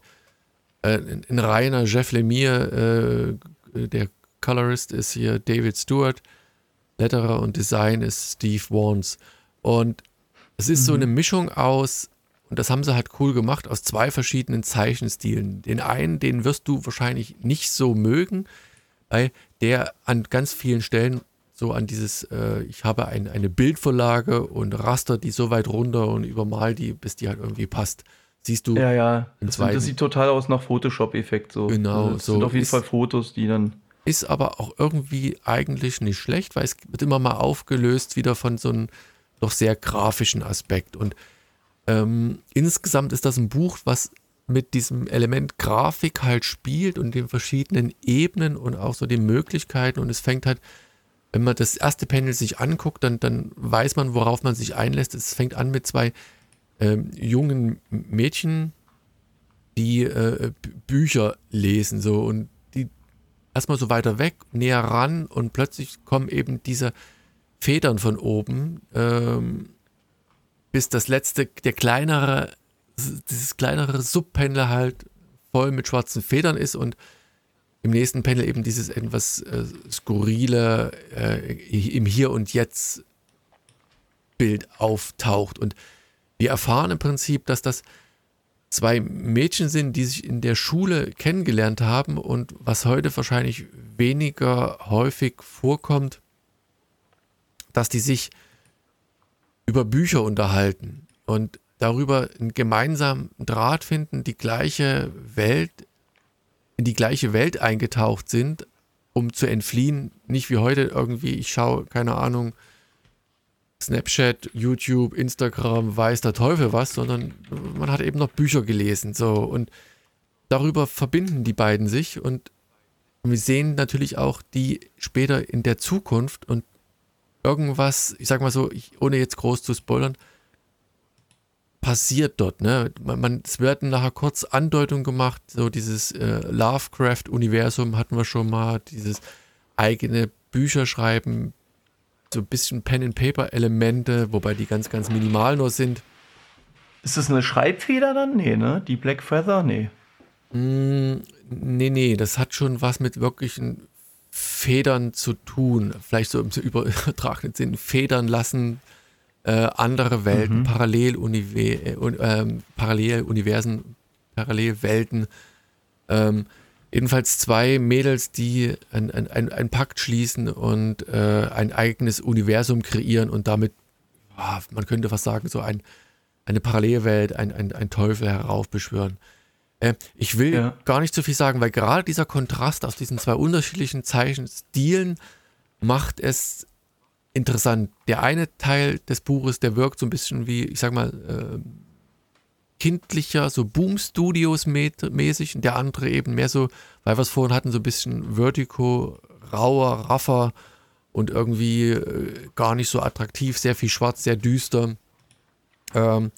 äh, ein, ein, reiner Jeff Lemire. Äh, der Colorist ist hier David Stewart, Letterer und Design ist Steve Warnes. Und es ist mhm. so eine Mischung aus, und das haben sie halt cool gemacht, aus zwei verschiedenen Zeichenstilen. Den einen, den wirst du wahrscheinlich nicht so mögen, weil der an ganz vielen Stellen so an dieses, äh, ich habe ein, eine Bildvorlage und raster die so weit runter und übermal die, bis die halt irgendwie passt. Siehst du? Ja, ja. Das, das, sieht total aus nach Photoshop-Effekt. So. Genau. Das so sind auf jeden ist, Fall Fotos, die dann. Ist aber auch irgendwie eigentlich nicht schlecht, weil es wird immer mal aufgelöst wieder von so einem doch sehr grafischen Aspekt. Und ähm, insgesamt ist das ein Buch, was mit diesem Element Grafik halt spielt und den verschiedenen Ebenen und auch so den Möglichkeiten. Und es fängt halt, wenn man das erste Panel sich anguckt, dann, dann weiß man, worauf man sich einlässt. Es fängt an mit zwei ähm, jungen Mädchen, die äh, Bücher lesen so und die erstmal so weiter weg, näher ran und plötzlich kommen eben diese Federn von oben, ähm, bis das letzte, der kleinere dieses kleinere Subpanel halt voll mit schwarzen Federn ist und im nächsten Panel eben dieses etwas äh, skurrile äh, im Hier und Jetzt Bild auftaucht. Und wir erfahren im Prinzip, dass das zwei Mädchen sind, die sich in der Schule kennengelernt haben und was heute wahrscheinlich weniger häufig vorkommt, dass die sich über Bücher unterhalten. Und darüber einen gemeinsamen Draht finden, die gleiche Welt, in die gleiche Welt eingetaucht sind, um zu entfliehen. Nicht wie heute irgendwie, ich schaue, keine Ahnung, Snapchat, YouTube, Instagram, weiß der Teufel was, sondern man hat eben noch Bücher gelesen. So und darüber verbinden die beiden sich und wir sehen natürlich auch die später in der Zukunft und irgendwas, ich sag mal so, ich, ohne jetzt groß zu spoilern, passiert dort. Ne? Man, man, es werden nachher kurz Andeutungen gemacht, so dieses äh, Lovecraft-Universum hatten wir schon mal, dieses eigene Bücher schreiben, so ein bisschen Pen-and-Paper-Elemente, wobei die ganz, ganz minimal nur sind. Ist das eine Schreibfeder dann? Nee, ne? Die Black Feather? Nee. Mm, nee, nee, das hat schon was mit wirklichen Federn zu tun. Vielleicht so im [laughs] übertragenen Sinn. Federn lassen, äh, andere Welten, mhm. Paralleluniver äh, äh, Paralleluniversen, Parallelwelten. Ähm, jedenfalls zwei Mädels, die ein, ein, ein Pakt schließen und äh, ein eigenes Universum kreieren und damit, oh, man könnte fast sagen, so ein, eine Parallelwelt, ein, ein, ein Teufel heraufbeschwören. Äh, ich will ja. gar nicht zu viel sagen, weil gerade dieser Kontrast aus diesen zwei unterschiedlichen Zeichenstilen macht es interessant. Der eine Teil des Buches, der wirkt so ein bisschen wie, ich sag mal, äh, kindlicher, so Boom Studios mäßig und der andere eben mehr so, weil wir es vorhin hatten, so ein bisschen Vertigo, rauer, raffer und irgendwie äh, gar nicht so attraktiv, sehr viel schwarz, sehr düster. Ähm,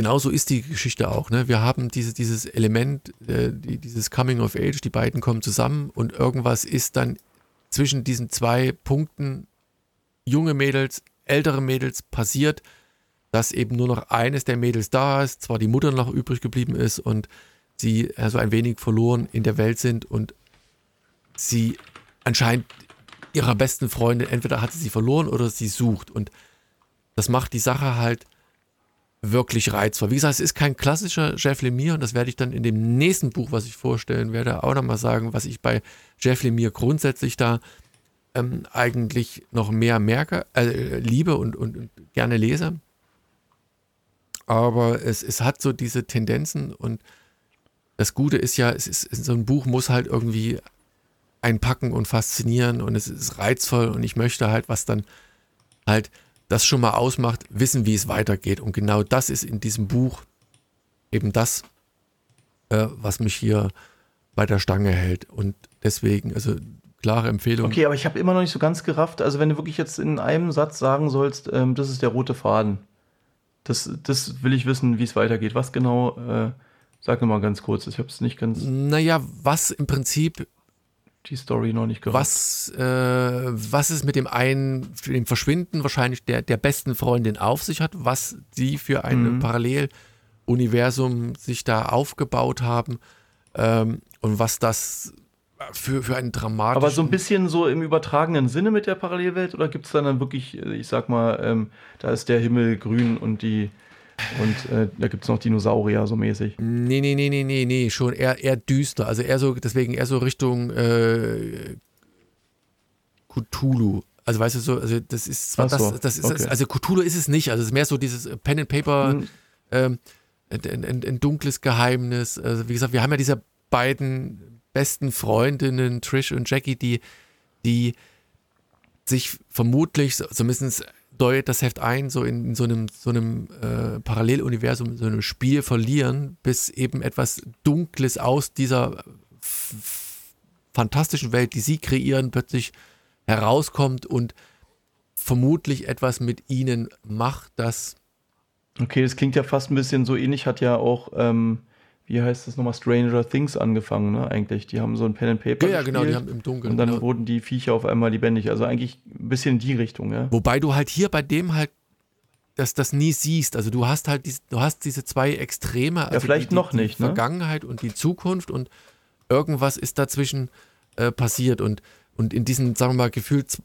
genauso ist die Geschichte auch. Ne? Wir haben diese, dieses Element, äh, die, dieses Coming of Age, die beiden kommen zusammen und irgendwas ist dann zwischen diesen zwei Punkten junge Mädels, ältere Mädels passiert, dass eben nur noch eines der Mädels da ist, zwar die Mutter noch übrig geblieben ist und sie also ein wenig verloren in der Welt sind und sie anscheinend ihrer besten Freundin, entweder hat sie sie verloren oder sie sucht und das macht die Sache halt wirklich reizvoll. Wie gesagt, es ist kein klassischer Jeff Lemire und das werde ich dann in dem nächsten Buch, was ich vorstellen werde, auch nochmal sagen, was ich bei Jeff Lemire grundsätzlich da ähm, eigentlich noch mehr merke, äh, liebe und, und, und, gerne lese. Aber es, es hat so diese Tendenzen und das Gute ist ja, es ist, so ein Buch muss halt irgendwie einpacken und faszinieren und es ist reizvoll und ich möchte halt was dann halt das schon mal ausmacht, wissen, wie es weitergeht. Und genau das ist in diesem Buch eben das, äh, was mich hier bei der Stange hält. Und deswegen, also klare Empfehlung. Okay, aber ich habe immer noch nicht so ganz gerafft. Also wenn du wirklich jetzt in einem Satz sagen sollst, ähm, das ist der rote Faden. Das, das will ich wissen, wie es weitergeht. Was genau, äh, sag nochmal ganz kurz, ich habe es nicht ganz. Naja, was im Prinzip die Story noch nicht gehört. Was, äh, was es mit dem einen, dem Verschwinden wahrscheinlich der, der besten Freundin auf sich hat, was sie für ein mhm. Paralleluniversum sich da aufgebaut haben ähm, und was das für, für einen dramatischen. Aber so ein bisschen so im übertragenen Sinne mit der Parallelwelt oder gibt es dann, dann wirklich, ich sag mal, ähm, da ist der Himmel grün und die und äh, da gibt es noch Dinosaurier so mäßig. Nee, nee, nee, nee, nee, nee, schon eher, eher düster. Also eher so, deswegen eher so Richtung äh, Cthulhu. Also weißt du so, also das ist zwar so, das, das ist okay. also Cthulhu ist es nicht, also es ist mehr so dieses Pen and Paper, hm. ähm, ein, ein, ein, dunkles Geheimnis. Also wie gesagt, wir haben ja diese beiden besten Freundinnen, Trish und Jackie, die, die sich vermutlich, zumindest deutet das Heft ein, so in, in so einem, so einem äh, Paralleluniversum, so einem Spiel verlieren, bis eben etwas Dunkles aus dieser fantastischen Welt, die sie kreieren, plötzlich herauskommt und vermutlich etwas mit ihnen macht, das. Okay, das klingt ja fast ein bisschen so ähnlich, hat ja auch ähm, wie heißt das nochmal, Stranger Things angefangen, ne? Eigentlich. Die haben so ein Pen and Paper. Ja, ja genau, die haben im Dunkeln. Und dann genau. wurden die Viecher auf einmal lebendig. Also eigentlich ein bisschen in die Richtung, ja. Wobei du halt hier bei dem halt dass das nie siehst. Also du hast halt diese, du hast diese zwei Extreme, also ja, vielleicht die, die, noch nicht, die ne? Vergangenheit und die Zukunft und irgendwas ist dazwischen äh, passiert und und in diesen, sagen wir mal, gefühlt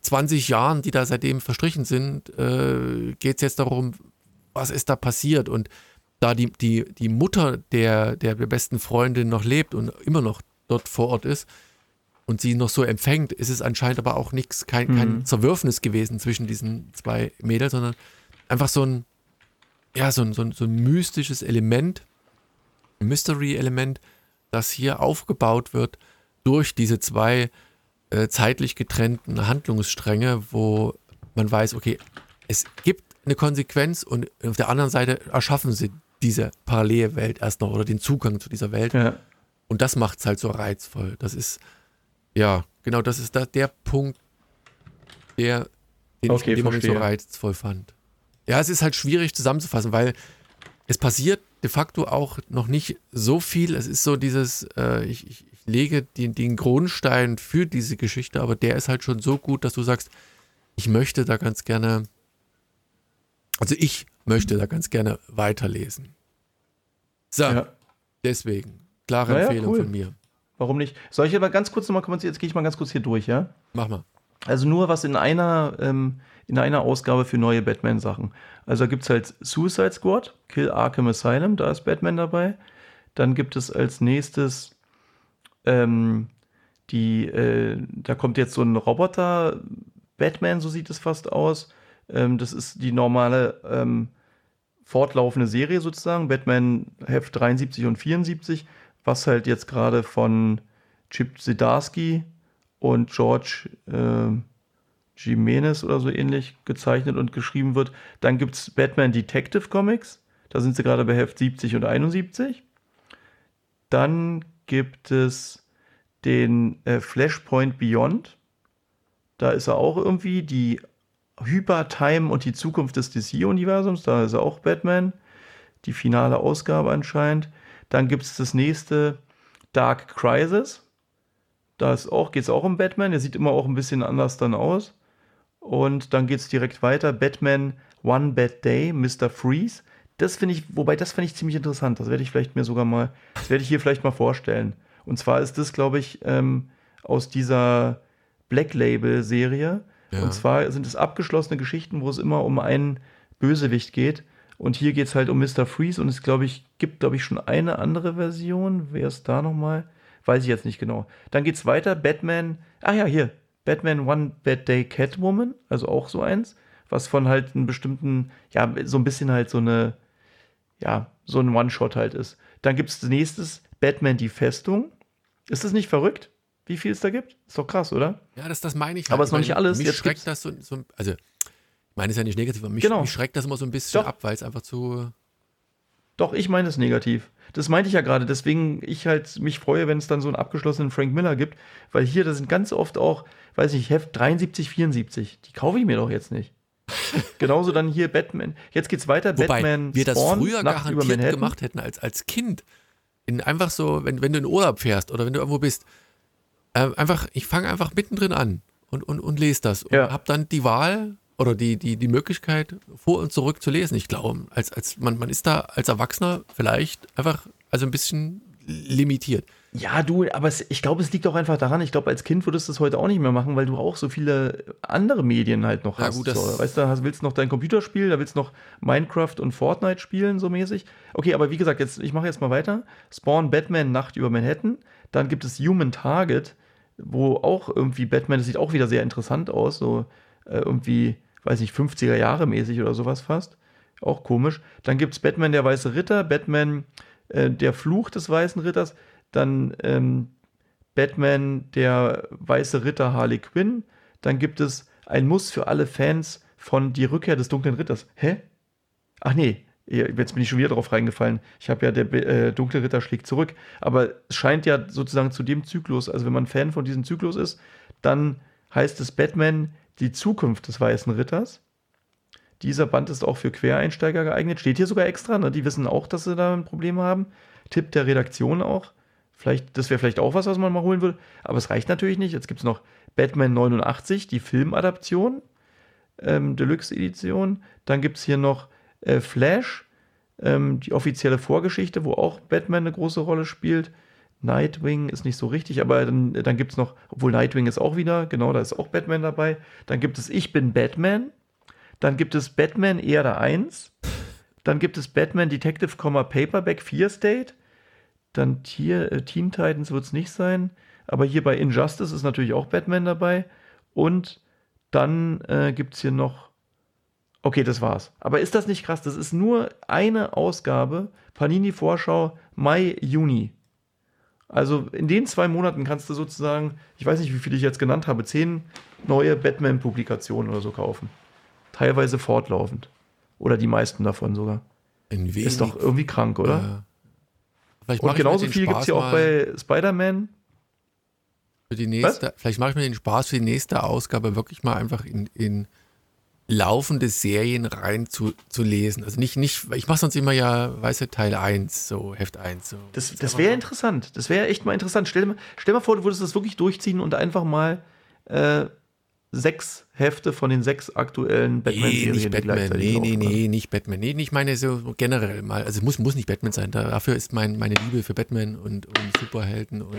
20 Jahren, die da seitdem verstrichen sind, äh, geht es jetzt darum, was ist da passiert und da die, die, die Mutter der, der besten Freundin noch lebt und immer noch dort vor Ort ist und sie noch so empfängt, ist es anscheinend aber auch nichts, kein, kein mhm. Zerwürfnis gewesen zwischen diesen zwei Mädels, sondern einfach so ein, ja, so ein, so ein, so ein mystisches Element, ein Mystery-Element, das hier aufgebaut wird durch diese zwei äh, zeitlich getrennten Handlungsstränge, wo man weiß, okay, es gibt eine Konsequenz und auf der anderen Seite erschaffen sie diese Parallelwelt erst noch oder den Zugang zu dieser Welt. Ja. Und das macht es halt so reizvoll. Das ist, ja, genau, das ist da der Punkt, der, den okay, ich in dem Moment so reizvoll fand. Ja, es ist halt schwierig zusammenzufassen, weil es passiert de facto auch noch nicht so viel. Es ist so dieses, äh, ich, ich, ich, lege den, den Grundstein für diese Geschichte, aber der ist halt schon so gut, dass du sagst, ich möchte da ganz gerne, also ich möchte da ganz gerne weiterlesen. So, ja. deswegen, klare naja, Empfehlung cool. von mir. Warum nicht? Soll ich aber ganz kurz nochmal kommentieren? Jetzt gehe ich mal ganz kurz hier durch, ja? Mach mal. Also nur was in einer, ähm, in einer Ausgabe für neue Batman-Sachen. Also da gibt es halt Suicide Squad, Kill Arkham Asylum, da ist Batman dabei. Dann gibt es als nächstes ähm, die, äh, da kommt jetzt so ein Roboter Batman, so sieht es fast aus. Ähm, das ist die normale ähm, fortlaufende Serie sozusagen, Batman Heft 73 und 74, was halt jetzt gerade von Chip Zdarsky und George äh, Jimenez oder so ähnlich gezeichnet und geschrieben wird. Dann gibt es Batman Detective Comics, da sind sie gerade bei Heft 70 und 71. Dann gibt es den äh, Flashpoint Beyond. Da ist er auch irgendwie die Hyper-Time und die Zukunft des DC-Universums. Da ist auch Batman. Die finale Ausgabe anscheinend. Dann gibt es das nächste Dark Crisis. Da geht es auch um Batman. Der sieht immer auch ein bisschen anders dann aus. Und dann geht es direkt weiter. Batman One Bad Day, Mr. Freeze. Das finde ich, wobei das finde ich ziemlich interessant. Das werde ich vielleicht mir sogar mal, das werde ich hier vielleicht mal vorstellen. Und zwar ist das, glaube ich, ähm, aus dieser Black Label Serie. Ja. Und zwar sind es abgeschlossene Geschichten, wo es immer um einen Bösewicht geht. Und hier geht es halt um Mr. Freeze und es, glaube ich, gibt, glaube ich, schon eine andere Version. Wer ist da nochmal? Weiß ich jetzt nicht genau. Dann geht es weiter. Batman, ach ja, hier. Batman One Bad Day Catwoman, also auch so eins, was von halt einem bestimmten, ja, so ein bisschen halt so eine, ja, so ein One-Shot halt ist. Dann gibt es nächstes Batman die Festung. Ist das nicht verrückt? Wie viel es da gibt. Ist doch krass, oder? Ja, das, das meine ich. Halt. Aber es ist noch nicht alles. Mich Jetzt schreckt das so, so, also, ich meine es ja nicht negativ, aber mich, genau. mich schreckt das immer so ein bisschen doch. ab, weil es einfach zu. Doch, ich meine es negativ. Das meinte ich ja gerade, deswegen ich halt mich freue, wenn es dann so einen abgeschlossenen Frank Miller gibt, weil hier, da sind ganz oft auch, weiß ich, Heft 73, 74. Die kaufe ich mir doch jetzt nicht. [laughs] Genauso dann hier Batman. Jetzt geht's weiter. Wobei Batman wir das Spawn, früher Nacht garantiert gemacht hätten als, als Kind. In einfach so, wenn, wenn du in Urlaub fährst oder wenn du irgendwo bist, äh, einfach, ich fange einfach mittendrin an und, und, und lese das und Ja. habe dann die Wahl oder die, die, die Möglichkeit, vor und zurück zu lesen. Ich glaube, als, als man, man ist da als Erwachsener vielleicht einfach also ein bisschen limitiert. Ja, du, aber es, ich glaube, es liegt auch einfach daran, ich glaube, als Kind würdest du es heute auch nicht mehr machen, weil du auch so viele andere Medien halt noch Ja, hast. gut, das- so, weißt du, hast, willst noch dein Computerspiel, da willst noch Minecraft und Fortnite spielen, so mäßig. Okay, aber wie gesagt, jetzt, ich mache jetzt mal weiter. Spawn Batman Nacht über Manhattan. Dann gibt es Human Target, wo auch irgendwie Batman, das sieht auch wieder sehr interessant aus, so äh, irgendwie, weiß nicht, 50er Jahre mäßig oder sowas fast. Auch komisch. Dann gibt es Batman der Weiße Ritter, Batman äh, der Fluch des Weißen Ritters, dann ähm, Batman der Weiße Ritter Harley Quinn, dann gibt es ein Muss für alle Fans von Die Rückkehr des Dunklen Ritters. Hä? Ach nee, jetzt bin ich schon wieder drauf reingefallen. Ich habe ja der äh, Dunkle Ritter schlägt zurück, aber es scheint ja sozusagen zu dem Zyklus, also wenn man Fan von diesem Zyklus ist, dann heißt es Batman die Zukunft des Weißen Ritters. Dieser Band ist auch für Quereinsteiger geeignet. Steht hier sogar extra. Ne? Die wissen auch, dass sie da ein Problem haben. Tipp der Redaktion auch. Vielleicht, das wäre vielleicht auch was, was man mal holen würde. Aber es reicht natürlich nicht. Jetzt gibt es noch Batman 89, die Filmadaption, ähm, Deluxe-Edition. Dann gibt es hier noch äh, Flash, ähm, die offizielle Vorgeschichte, wo auch Batman eine große Rolle spielt. Nightwing ist nicht so richtig, aber dann, dann gibt es noch, obwohl Nightwing ist auch wieder, genau, da ist auch Batman dabei. Dann gibt es Ich bin Batman. Dann gibt es Batman Erde 1. Dann gibt es Batman Detective, Paperback 4 State. Dann Tier, äh, Teen Titans wird es nicht sein. Aber hier bei Injustice ist natürlich auch Batman dabei. Und dann äh, gibt es hier noch. Okay, das war's. Aber ist das nicht krass? Das ist nur eine Ausgabe. Panini Vorschau Mai, Juni. Also in den zwei Monaten kannst du sozusagen, ich weiß nicht, wie viele ich jetzt genannt habe, zehn neue Batman-Publikationen oder so kaufen. Teilweise fortlaufend. Oder die meisten davon sogar. Ein wenig, Ist doch irgendwie krank, oder? Ja. Vielleicht Und genauso viel gibt es ja auch bei Spider-Man. für die nächste. Vielleicht mache ich mir den Spaß für die nächste Ausgabe wirklich mal einfach in, in laufende Serien rein zu, zu lesen. Also nicht, nicht, ich mache sonst immer ja, weißt du, Teil 1, so Heft 1. So. Das, das wäre interessant. Das wäre echt mal interessant. Stell dir, mal, stell mal vor, du würdest das wirklich durchziehen und einfach mal äh, sechs Hefte von den sechs aktuellen Nee, Batman-Serien nicht die Batman. Nee, nee, nee, nicht Batman. Nee, ich meine so generell mal. Also muss, muss nicht Batman sein. Dafür ist mein, meine Liebe für Batman und, und Superhelden und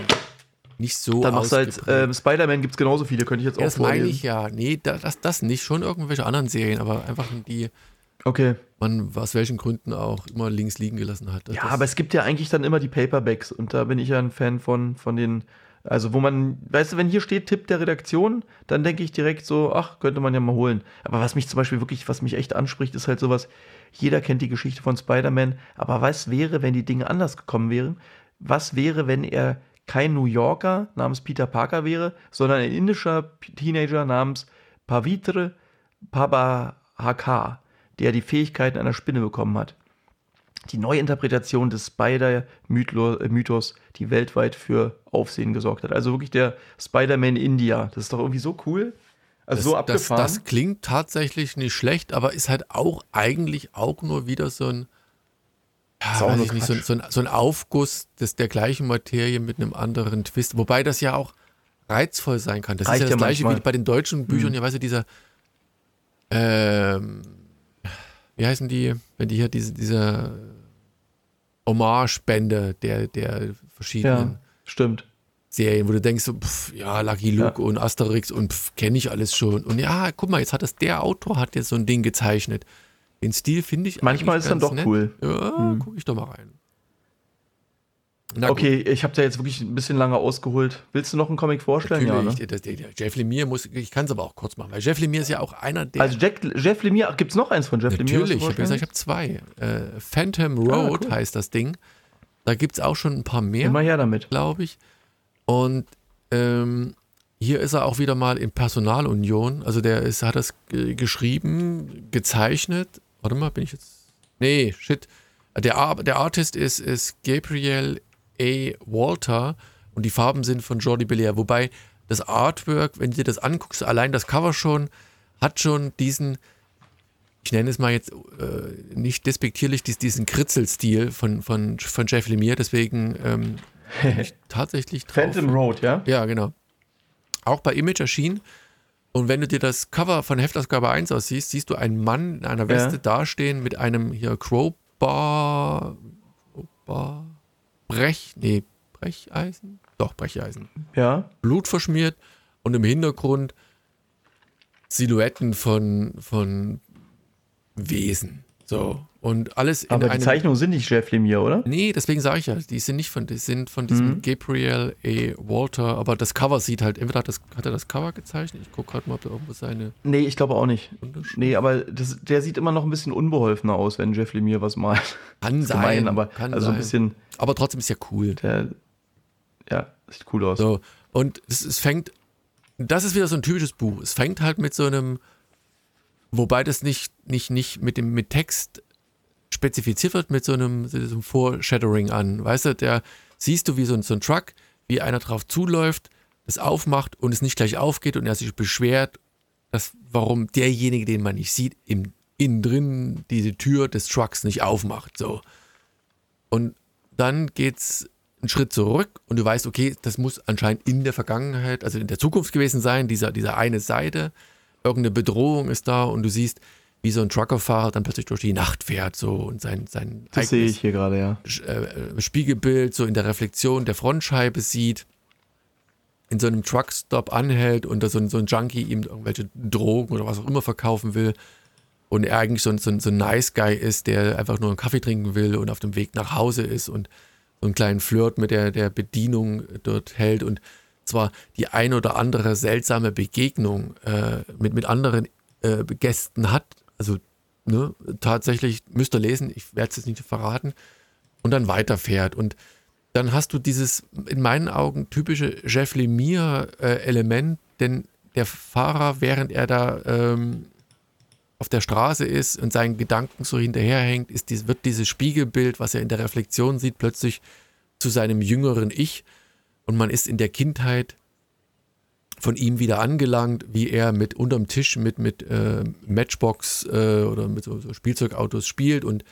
nicht so Dann machst du halt, ähm, Spider-Man gibt es genauso viele, könnte ich jetzt ja, auch das meine vorlesen. ich ja. Nee, da- das, das nicht. Schon irgendwelche anderen Serien, aber einfach die Okay. man aus welchen Gründen auch immer links liegen gelassen hat. Ja, aber es gibt ja eigentlich dann immer die Paperbacks und da bin ich ja ein Fan von, von den, also wo man, weißt du, wenn hier steht Tipp der Redaktion, dann denke ich direkt so, ach, könnte man ja mal holen. Aber was mich zum Beispiel wirklich, was mich echt anspricht, ist halt sowas, jeder kennt die Geschichte von Spider-Man, aber was wäre, wenn die Dinge anders gekommen wären? Was wäre, wenn er kein New Yorker namens Peter Parker wäre, sondern ein indischer Teenager namens Pavitra Pabahakar, der die Fähigkeiten einer Spinne bekommen hat? die Neuinterpretation des Spider-Mythos, die weltweit für Aufsehen gesorgt hat. Also wirklich der Spider-Man India. Das ist doch irgendwie so cool. Also das, so das, abgefahren. das klingt tatsächlich nicht schlecht, aber ist halt auch eigentlich auch nur wieder so ein, ja, auch nicht, so, so, ein, so ein Aufguss des, der gleichen Materie mit einem anderen Twist. Wobei das ja auch reizvoll sein kann. Das Reicht ist ja das ja gleiche manchmal. wie bei den deutschen Büchern, Hm. ja, weißt du, dieser, ähm, wie heißen die, wenn die hier diese, diese Hommage-Bände der, der verschiedenen ja, stimmt. Serien, wo du denkst, pff, ja, Lucky Luke und Asterix und kenne ich alles schon. Und ja, guck mal, jetzt hat das der Autor hat jetzt so ein Ding gezeichnet. Den Stil finde ich Manchmal ist dann doch nett. cool. Ja, Hm. guck ich doch mal rein. Na Okay, ich habe da jetzt wirklich ein bisschen lange ausgeholt. Willst du noch einen Comic vorstellen? Ja, Natürlich, ne? das, der, der Jeff Lemire muss, ich kann es aber auch kurz machen, weil Jeff Lemire ist ja auch einer der. Also Jack, Jeff Lemire, ach, gibt's noch eins von Jeff Lemire? was du natürlich, ich habe gesagt, ich habe zwei. Äh, Phantom Road Ah, cool. heißt das Ding. Da gibt es auch schon ein paar mehr. Immer her damit. glaube ich. Und ähm, hier ist er auch wieder mal in Personalunion. Also der ist, hat das äh, geschrieben, gezeichnet. Warte mal, bin ich jetzt. Nee, shit. Der, Ar der Artist ist, ist Gabriel A. Walter und die Farben sind von Jordi Belair. Wobei das Artwork, wenn du dir das anguckst, allein das Cover schon, hat schon diesen, ich nenne es mal jetzt äh, nicht despektierlich, dies, diesen Kritzelstil von, von, von Jeff Lemire. Deswegen ähm, [laughs] tatsächlich drauf. Phantom Road, ja? Ja, genau. auch bei Image erschienen. Und wenn du dir das Cover von Heftausgabe 1 aussiehst, siehst du einen Mann in einer Weste ja. dastehen mit einem hier Crowbar, Crowbar, Brech, nee, Brecheisen? Doch, Brecheisen. Ja. Blut verschmiert und im Hintergrund Silhouetten von, von Wesen. So. Und alles Aber die Zeichnungen sind nicht Jeff Lemire, oder? Nee, deswegen sage ich ja, die sind nicht von, die sind von diesem mhm. Gabriel A. Walter, aber das Cover sieht halt, entweder hat, das, hat er das Cover gezeichnet, ich gucke gerade mal, ob da irgendwo seine. Nee, ich glaube auch nicht. Nee, aber das, der sieht immer noch ein bisschen unbeholfener aus, wenn Jeff Lemire was malt. Kann sein. Gemein, aber kann also sein. ein bisschen. Aber trotzdem ist ja cool. Der, ja, sieht cool aus. So, und es, es fängt, das ist wieder so ein typisches Buch. Es fängt halt mit so einem, wobei das nicht, nicht, nicht mit dem mit Text spezifiziert wird mit so einem, so einem Foreshadowing an. Weißt du, der siehst du wie so ein, so ein Truck, wie einer drauf zuläuft, es aufmacht und es nicht gleich aufgeht und er sich beschwert, dass, warum derjenige, den man nicht sieht, im, innen drin diese Tür des Trucks nicht aufmacht. So. Und dann geht's einen Schritt zurück und du weißt, okay, das muss anscheinend in der Vergangenheit, also in der Zukunft gewesen sein, dieser, dieser eine Seite. Irgendeine Bedrohung ist da und du siehst, wie so ein Truckerfahrer dann plötzlich durch die Nacht fährt so und sein, sein das sehe ich hier gerade, ja. Äh, Spiegelbild so in der Reflexion der Frontscheibe sieht, in so einem Truckstop anhält und da so ein, so ein Junkie ihm irgendwelche Drogen oder was auch immer verkaufen will und er eigentlich so ein, so, ein, so ein Nice Guy ist, der einfach nur einen Kaffee trinken will und auf dem Weg nach Hause ist und so einen kleinen Flirt mit der, der Bedienung dort hält und zwar die ein oder andere seltsame Begegnung äh, mit, mit anderen äh, Gästen hat, also ne, tatsächlich müsst ihr lesen, ich werde es jetzt nicht verraten, und dann weiterfährt. Und dann hast du dieses in meinen Augen typische Jeff Lemire-Element, denn der Fahrer, während er da ähm, auf der Straße ist und seinen Gedanken so hinterherhängt, ist dies, wird dieses Spiegelbild, was er in der Reflexion sieht, plötzlich zu seinem jüngeren Ich. Und man ist in der Kindheit von ihm wieder angelangt, wie er mit unterm Tisch mit, mit äh, Matchbox äh, oder mit so, so, Spielzeugautos spielt und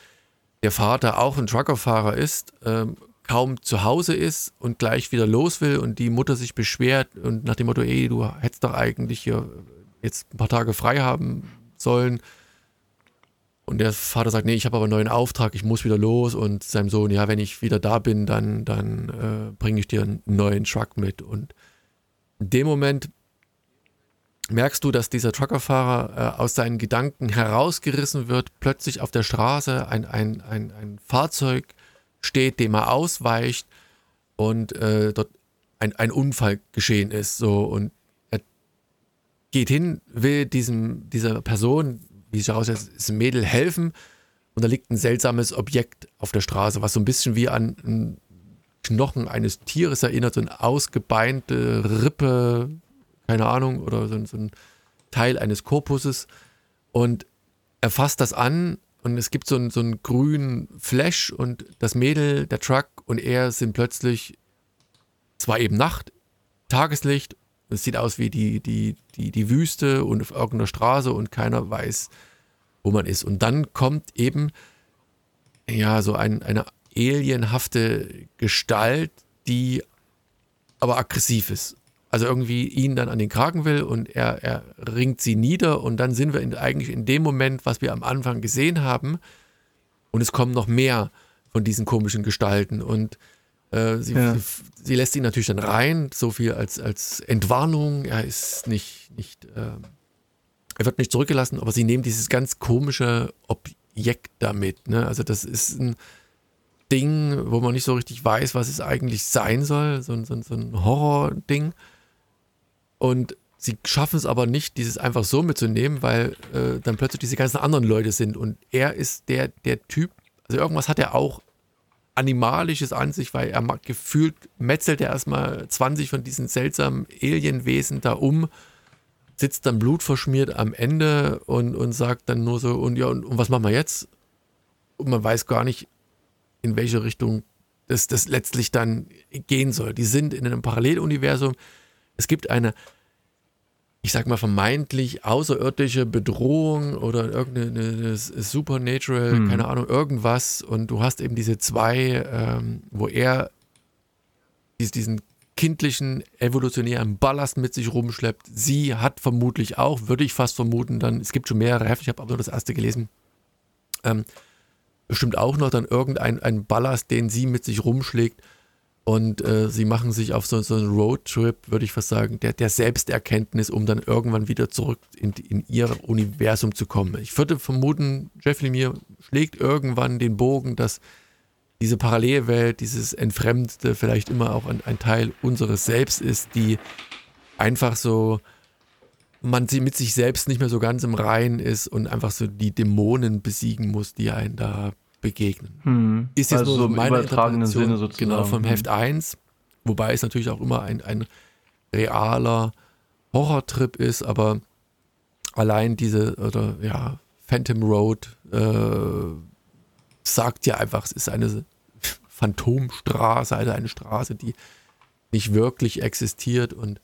der Vater auch ein Truckerfahrer ist, äh, kaum zu Hause ist und gleich wieder los will und die Mutter sich beschwert und nach dem Motto, ey, du hättest doch eigentlich hier jetzt ein paar Tage frei haben sollen. Und der Vater sagt, nee, ich habe aber einen neuen Auftrag, ich muss wieder los. Und seinem Sohn, ja, wenn ich wieder da bin, dann, dann äh, bringe ich dir einen neuen Truck mit. Und in dem Moment merkst du, dass dieser Truckerfahrer äh, aus seinen Gedanken herausgerissen wird, plötzlich auf der Straße ein, ein, ein, ein Fahrzeug steht, dem er ausweicht und äh, dort ein, ein Unfall geschehen ist. So, und er geht hin, will diesem, dieser Person, wie sich herausstellt, ist ein Mädel, helfen. Und da liegt ein seltsames Objekt auf der Straße, was so ein bisschen wie an ein Knochen eines Tieres erinnert, so eine ausgebeinte Rippe, keine Ahnung, oder so, so ein Teil eines Korpuses. Und er fasst das an und es gibt so einen, so grünen Flash und das Mädel, der Truck und er sind plötzlich zwar eben Nacht, Tageslicht, es sieht aus wie die, die, die, die Wüste und auf irgendeiner Straße und keiner weiß, wo man ist. Und dann kommt eben ja so ein, eine alienhafte Gestalt, die aber aggressiv ist. Also irgendwie ihn dann an den Kragen will und er, er ringt sie nieder und dann sind wir in, eigentlich in dem Moment, was wir am Anfang gesehen haben und es kommen noch mehr von diesen komischen Gestalten und äh, sie, ja. sie, sie, lässt ihn natürlich dann rein, so viel als, als Entwarnung. Er ist nicht, nicht äh, er wird nicht zurückgelassen, aber sie nehmen dieses ganz komische Objekt damit. Ne? Also das ist ein, Ding, wo man nicht so richtig weiß, was es eigentlich sein soll, so, so, so ein Horror-Ding. Und sie schaffen es aber nicht, dieses einfach so mitzunehmen, weil äh, dann plötzlich diese ganzen anderen Leute sind. Und er ist der, der Typ, also irgendwas hat er auch Animalisches an sich, weil er gefühlt metzelt er erstmal 20 von diesen seltsamen Alienwesen da um, sitzt dann blutverschmiert am Ende und, und sagt dann nur so, und ja, und, und was machen wir jetzt? Und man weiß gar nicht, in welche Richtung das, das letztlich dann gehen soll. Die sind in einem Paralleluniversum. Es gibt eine, ich sag mal, vermeintlich außerirdische Bedrohung oder irgendeine Supernatural, hm. keine Ahnung, irgendwas. Und du hast eben diese zwei, ähm, wo er diesen kindlichen evolutionären Ballast mit sich rumschleppt. Sie hat vermutlich auch, würde ich fast vermuten, dann, es gibt schon mehrere Hefte, ich habe aber nur das erste gelesen, ähm, bestimmt auch noch dann irgendein Ballast, den sie mit sich rumschlägt. Und äh, sie machen sich auf so, so einen Roadtrip, würde ich fast sagen, der, der Selbsterkenntnis, um dann irgendwann wieder zurück in, in ihr Universum zu kommen. Ich würde vermuten, Jeff Lemire schlägt irgendwann den Bogen, dass diese Parallelwelt, dieses Entfremdete vielleicht immer auch ein, ein Teil unseres Selbst ist, die einfach so, man sie mit sich selbst nicht mehr so ganz im Reinen ist und einfach so die Dämonen besiegen muss, die einen da begegnen. Hm. Ist jetzt also nur so meine übertragenen Sinne sozusagen. Genau, vom Hm. Heft 1, wobei es natürlich auch immer ein, ein realer Horrortrip ist, aber allein diese, oder ja, Phantom Road äh, sagt ja einfach, es ist eine Phantomstraße, also eine Straße, die nicht wirklich existiert und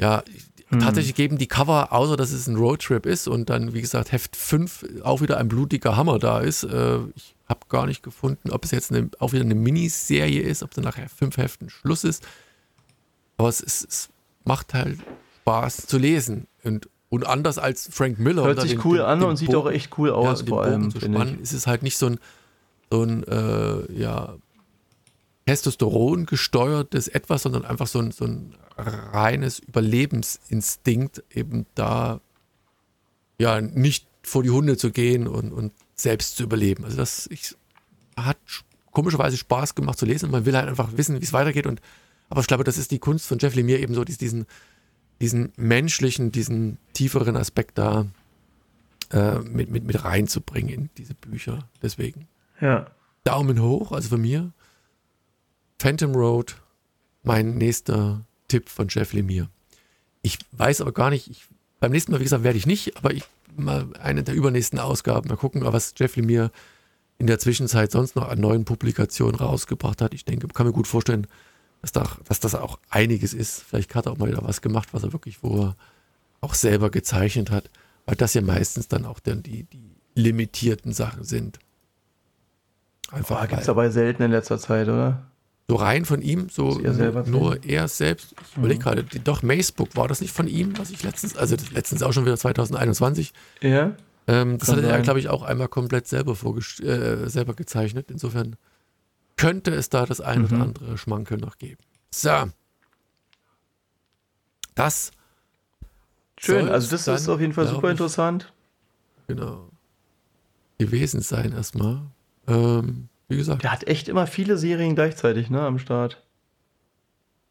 ja, Hm. tatsächlich geben die Cover, außer dass es ein Roadtrip ist und dann, wie gesagt, Heft 5 auch wieder ein blutiger Hammer da ist. Äh, ich habe gar nicht gefunden, ob es jetzt eine, auch wieder eine Miniserie ist, ob dann nachher fünf Heften Schluss ist. Aber es, ist, es macht halt Spaß zu lesen. Und, und anders als Frank Miller. Hört sich den- cool den- an den und sieht Bogen- auch echt cool ja, aus, den vor allem, zu spannen, ist es halt nicht so ein, so ein äh, ja, Testosteron gesteuertes Etwas, sondern einfach so ein, so ein reines Überlebensinstinkt, eben da ja nicht vor die Hunde zu gehen und, und selbst zu überleben. Also das ich, hat sch- komischerweise Spaß gemacht zu lesen. Man will halt einfach wissen, wie es weitergeht. Und, aber ich glaube, das ist die Kunst von Jeff Lemire eben so, dies- diesen, diesen menschlichen, diesen tieferen Aspekt da äh, mit, mit, mit reinzubringen in diese Bücher. Deswegen Ja. Daumen hoch, also von mir. Phantom Road, mein nächster Tipp von Jeff Lemire. Ich weiß aber gar nicht, ich, beim nächsten Mal, wie gesagt, werde ich nicht, aber ich mal eine der übernächsten Ausgaben, mal gucken, was Jeff Lemire in der Zwischenzeit sonst noch an neuen Publikationen rausgebracht hat. Ich denke, kann mir gut vorstellen, dass, da, dass das auch einiges ist. Vielleicht hat er auch mal wieder was gemacht, was er wirklich, wo er auch selber gezeichnet hat, weil das ja meistens dann auch dann die, die limitierten Sachen sind. Einfach Boah, gibt's weil- dabei selten in letzter Zeit, oder? So rein von ihm, so er nur er selbst. Ich überlege gerade, die- doch Macebook, war das nicht von ihm, was ich letztens, also letztens auch schon wieder 2021. Ja. Ähm, das Kann hat er, glaube ich, auch einmal komplett selber, äh, selber gezeichnet. Insofern könnte es da das ein oder Mhm. andere Schmankel noch geben. So. Das Schön, also das ist dann, auf jeden Fall super ich, interessant. Genau. Gewesen sein erstmal. Ähm, wie gesagt, Der hat echt immer viele Serien gleichzeitig, ne, am Start.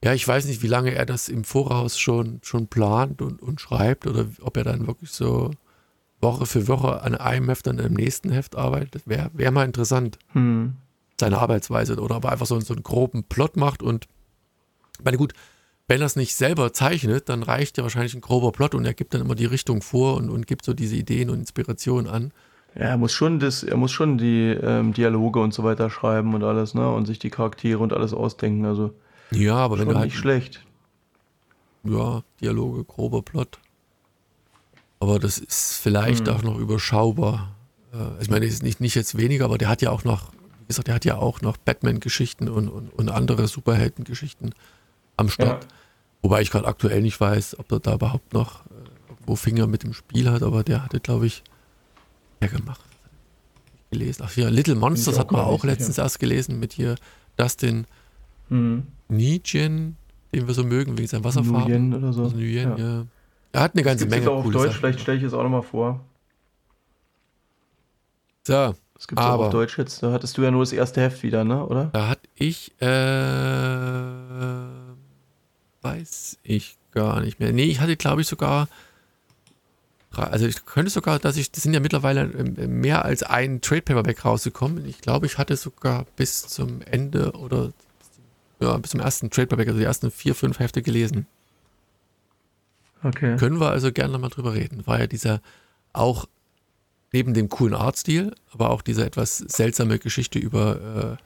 Ja, ich weiß nicht, wie lange er das im Voraus schon, schon plant und, und schreibt oder ob er dann wirklich so Woche für Woche an einem Heft, dann am nächsten Heft arbeitet. Wäre wär mal interessant, Hm. seine Arbeitsweise. Oder ob er einfach so, so einen groben Plot macht und, meine, gut, wenn er es nicht selber zeichnet, dann reicht ja wahrscheinlich ein grober Plot und er gibt dann immer die Richtung vor und, und gibt so diese Ideen und Inspirationen an. Ja, er muss schon das, er muss schon die ähm, Dialoge und so weiter schreiben und alles, ne? Und sich die Charaktere und alles ausdenken. Also Ja, aber wenn du halt nicht schlecht. ja, Dialoge, grober Plot. Aber das ist vielleicht Hm. auch noch überschaubar. Äh, Ich meine, ist nicht, nicht jetzt weniger, aber der hat ja auch noch, wie gesagt, der hat ja auch noch Batman-Geschichten und, und, und andere Superhelden-Geschichten am Start. Ja. Wobei ich gerade aktuell nicht weiß, ob er da überhaupt noch äh, irgendwo Finger mit dem Spiel hat, aber der hatte, glaube ich, ja gemacht. Gelesen. Ach ja, Little Monsters hat man auch letztens erst gelesen mit hier Dustin Hm. Nijin, den wir so mögen, wegen seinen Wasserfarben. Nuyen oder so. Also Nguyen, Ja. ja. Er hat eine ganze Gibt's jetzt Menge auch auf Deutsch, Sachen. vielleicht stelle ich es auch nochmal vor. So, Das gibt es auch Aber- auf Deutsch jetzt. Da hattest du ja nur das erste Heft wieder, ne? Oder? da hatte ich, äh, weiß ich gar nicht mehr. Nee, ich hatte, glaube ich, sogar, also ich könnte sogar, dass ich, das sind ja mittlerweile ähm, mehr als ein Trade Paperback rausgekommen. Ich glaube, ich hatte sogar bis zum Ende oder ja, bis zum ersten Trade Paperback, also die ersten vier, fünf Hefte gelesen. Okay. Können wir also gerne mal drüber reden. War ja dieser auch neben dem coolen Artstil, aber auch diese etwas seltsame Geschichte über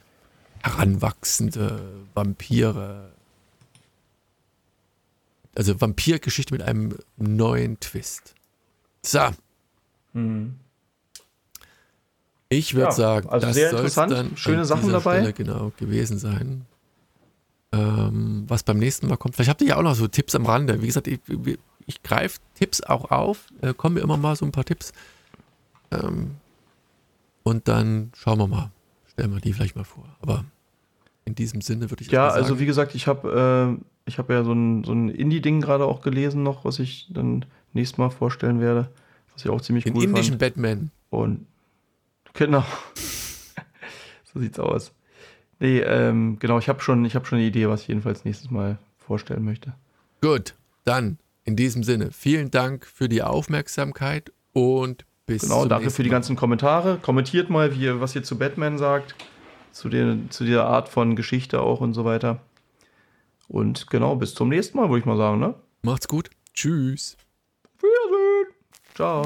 äh, heranwachsende Vampire. Also Vampirgeschichte mit einem neuen Twist. So, Hm. ich würde Ja, sagen, also das sehr interessant. dann Schöne Sachen dabei. Stelle genau gewesen sein. ähm, was beim nächsten Mal kommt. Vielleicht habt ihr ja auch noch so Tipps am Rande. Wie gesagt, ich, ich greife Tipps auch auf, äh, kommen mir immer mal so ein paar Tipps. Ähm, und dann schauen wir mal, stellen wir die vielleicht mal vor. Aber in diesem Sinne würde ich Ja, also wie gesagt, ich habe äh, ich habe ja so ein, so ein Indie-Ding gerade auch gelesen noch, was ich dann nächstes Mal vorstellen werde, was ich auch ziemlich Den cool indischen fand. Batman. Und genau. [laughs] so sieht's aus. Nee, ähm, genau, ich habe schon, ich hab schon eine Idee, was ich jedenfalls nächstes Mal vorstellen möchte. Gut, dann in diesem Sinne, vielen Dank für die Aufmerksamkeit und bis Genau, danke für die ganzen Kommentare. Kommentiert mal, wie was ihr zu Batman sagt, zu, der, zu dieser Art von Geschichte auch und so weiter. Und genau, bis zum nächsten Mal, würde ich mal sagen, ne? Macht's gut. Tschüss. Wiedersehen. Ciao.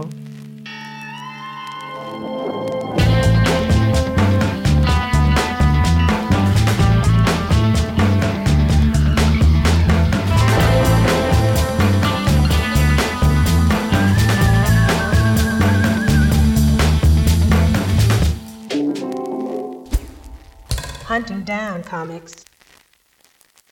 Hunting down comics.